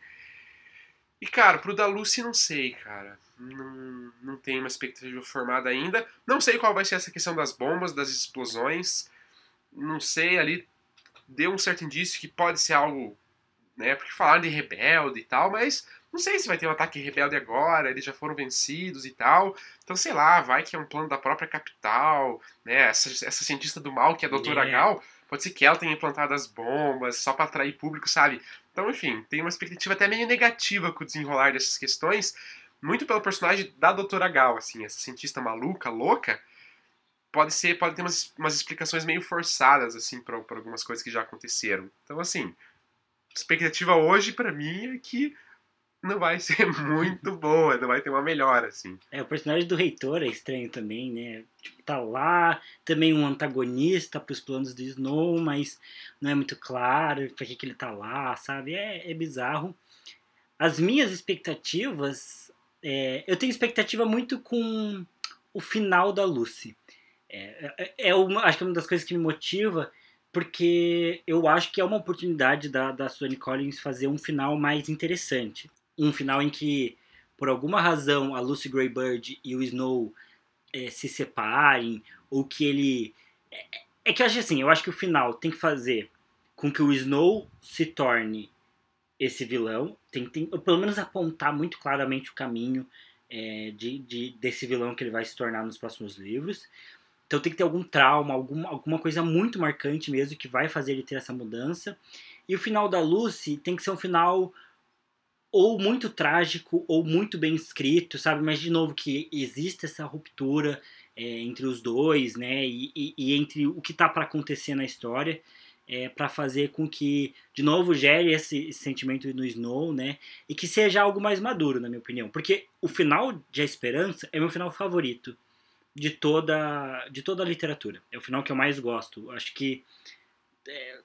E, cara, pro da Lucy, não sei, cara. Não, não tenho uma expectativa formada ainda. Não sei qual vai ser essa questão das bombas, das explosões. Não sei, ali deu um certo indício que pode ser algo, né? Porque falaram de rebelde e tal, mas não sei se vai ter um ataque rebelde agora, eles já foram vencidos e tal. Então, sei lá, vai que é um plano da própria capital, né? Essa, essa cientista do mal, que é a Doutora É. Gal, pode ser que ela tenha implantado as bombas só pra atrair público, sabe? Então, enfim, tem uma expectativa até meio negativa com o desenrolar dessas questões, muito pelo personagem da Doutora Gal, assim, essa cientista maluca, louca, pode ser, pode ter umas, umas explicações meio forçadas, assim, pra algumas coisas que já aconteceram. Então, assim, expectativa hoje pra mim é que não vai ser muito boa, não vai ter uma melhora, assim. É, o personagem do reitor é estranho também, né? Tipo, tá lá, também um antagonista pros planos do Snow, mas não é muito claro pra que, que ele tá lá, sabe? É, é bizarro. As minhas expectativas. É, eu tenho expectativa muito com o final da Lucy. É, é, é uma, acho que é uma das coisas que me motiva, porque eu acho que é uma oportunidade da, da Suzanne Collins fazer um final mais interessante. Um final em que por alguma razão a Lucy Greybird e o Snow eh, se separem, ou que ele. É, é que eu acho assim, eu acho que o final tem que fazer com que o Snow se torne esse vilão, tem, tem pelo menos apontar muito claramente o caminho eh, de, de- desse vilão que ele vai se tornar nos próximos livros. Então tem que ter algum trauma, alguma, alguma coisa muito marcante mesmo que vai fazer ele ter essa mudança. E o final da Lucy tem que ser um final ou muito trágico ou muito bem escrito, sabe? Mas de novo que existe essa ruptura é, entre os dois, né? E, e- e entre o que tá para acontecer na história, é, para fazer com que de novo gere esse, esse sentimento no Snow, né? E que seja algo mais maduro, na minha opinião, porque o final de A Esperança é meu final favorito de toda de toda a literatura. É o final que eu mais gosto. Acho que é,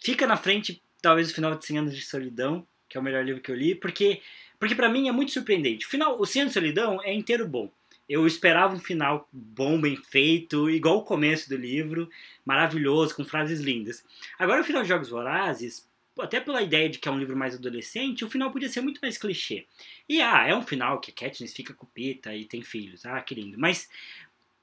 fica na frente talvez o final de 100 anos de solidão, que é o melhor livro que eu li, porque porque para mim é muito surpreendente. O final, o 100 anos de solidão é inteiro bom. Eu esperava um final bom, bem feito, igual o começo do livro, maravilhoso, com frases lindas. Agora o final de Jogos Vorazes, até pela ideia de que é um livro mais adolescente, o final podia ser muito mais clichê. E ah, é um final que a Katniss fica com Pita e tem filhos. Ah, que lindo. Mas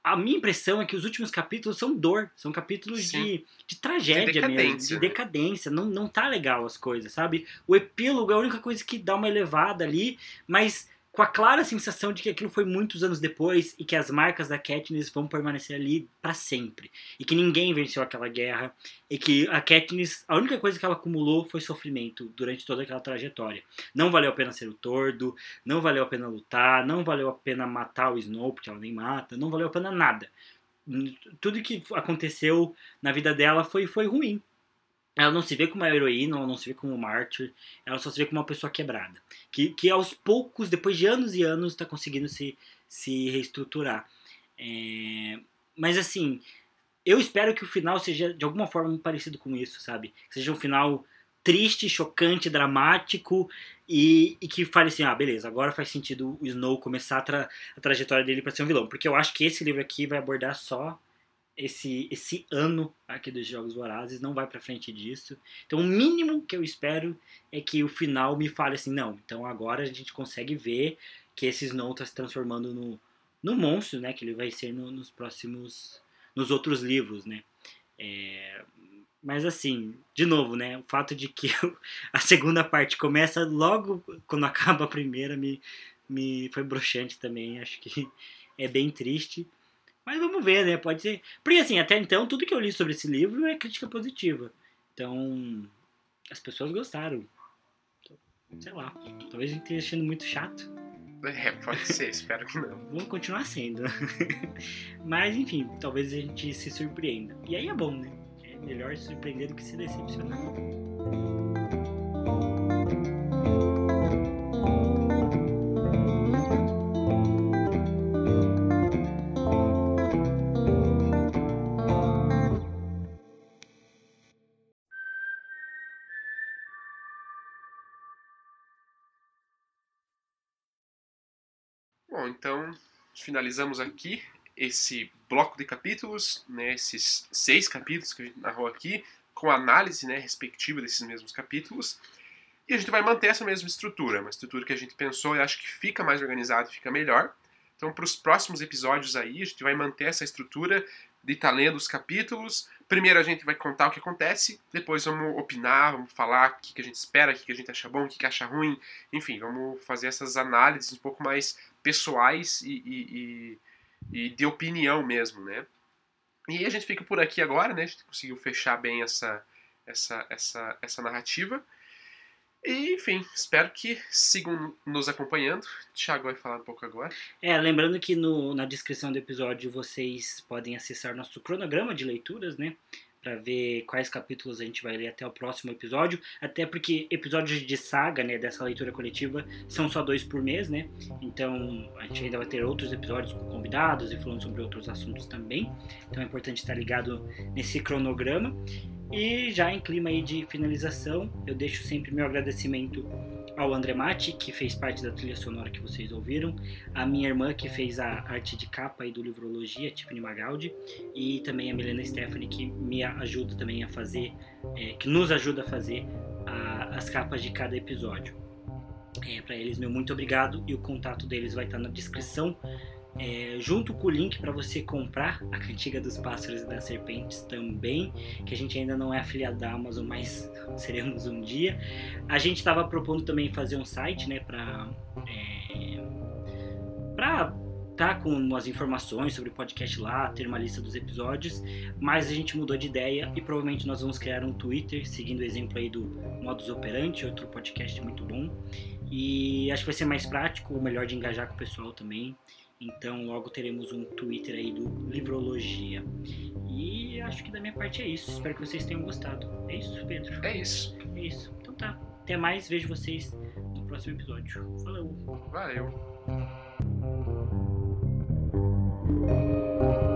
a minha impressão é que os últimos capítulos são dor, são capítulos Sim. de, de tragédia De mesmo, de decadência. Não, não tá legal as coisas, sabe? O epílogo é a única coisa que dá uma elevada ali, mas com a clara sensação de que aquilo foi muitos anos depois e que as marcas da Katniss vão permanecer ali para sempre. E que ninguém venceu aquela guerra e que a Katniss, a única coisa que ela acumulou foi sofrimento durante toda aquela trajetória. Não valeu a pena ser o tordo, não valeu a pena lutar, não valeu a pena matar o Snow, porque ela nem mata, não valeu a pena nada. Tudo que aconteceu na vida dela foi, foi ruim. Ela não se vê como uma heroína, ela não se vê como um mártir, ela só se vê como uma pessoa quebrada. Que, que aos poucos, depois de anos e anos, está conseguindo se, se reestruturar. É, mas assim, eu espero que o final seja de alguma forma parecido com isso, sabe? Seja um final triste, chocante, dramático e, e que fale assim, ah, beleza, agora faz sentido o Snow começar a, tra a trajetória dele para ser um vilão. Porque eu acho que esse livro aqui vai abordar só esse, esse ano aqui dos Jogos Vorazes, não vai pra frente disso. Então o mínimo que eu espero é que o final me fale assim, não, então agora a gente consegue ver que esse Snow tá se transformando no, no monstro, né, que ele vai ser no- nos próximos, nos outros livros, né. É, Mas assim, de novo, né? O fato de que a segunda parte começa logo quando acaba a primeira me, me foi broxante também. Acho que é bem triste. Mas vamos ver, né? Pode ser. Porque assim, até então, tudo que eu li sobre esse livro é crítica positiva. Então, as pessoas gostaram. Sei lá. Talvez a gente esteja achando muito chato. É, pode ser, espero que não. Vamos continuar sendo. Mas, enfim, talvez a gente se surpreenda. E aí é bom, né? É melhor se surpreender do que se decepcionar. Bom, então finalizamos aqui esse bloco de capítulos, né, esses seis capítulos que a gente narrou aqui, com análise né, respectiva desses mesmos capítulos. E a gente vai manter essa mesma estrutura, uma estrutura que a gente pensou e acho que fica mais organizado, fica melhor. Então, para os próximos episódios aí, a gente vai manter essa estrutura de estar tá lendo os capítulos. Primeiro a gente vai contar o que acontece, depois vamos opinar, vamos falar o que, a gente espera, o que, a gente acha bom, o que, que acha ruim. Enfim, vamos fazer essas análises um pouco mais pessoais e, e, e, e de opinião mesmo, né? E a gente fica por aqui agora, né? A gente conseguiu fechar bem essa, essa, essa, essa narrativa. E, enfim, espero que sigam nos acompanhando. O Thiago vai falar um pouco agora. É, lembrando que no, na descrição do episódio vocês podem acessar nosso cronograma de leituras, né? Para ver quais capítulos a gente vai ler até o próximo episódio. Até porque episódios de saga, né, dessa leitura coletiva, são só dois por mês, né? Então a gente ainda vai ter outros episódios com convidados e falando sobre outros assuntos também. Então é importante estar ligado nesse cronograma. E já em clima aí de finalização, eu deixo sempre meu agradecimento ao André Mati, que fez parte da trilha sonora que vocês ouviram, a minha irmã, que fez a arte de capa aí do Livrologia, Tiffany Magaldi, e também a Milena Stephanie, que me ajuda também a fazer, é, que nos ajuda a fazer a, as capas de cada episódio. É, Para eles, meu muito obrigado e o contato deles vai estar na descrição é, junto com o link para você comprar a Cantiga dos Pássaros e das Serpentes também, que a gente ainda não é afiliado da Amazon, mas seremos um dia. A gente estava propondo também fazer um site, né, para é, para tá com umas informações sobre o podcast lá, ter uma lista dos episódios, mas a gente mudou de ideia e provavelmente nós vamos criar um Twitter, seguindo o exemplo aí do Modus Operandi, outro podcast muito bom. E acho que vai ser mais prático, melhor de engajar com o pessoal também. Então logo teremos um Twitter aí do Livrologia. E acho que da minha parte é isso. Espero que vocês tenham gostado. É isso, Pedro? É isso. É isso. Então tá. Até mais. Vejo vocês no próximo episódio. Falou. Valeu. Thank you.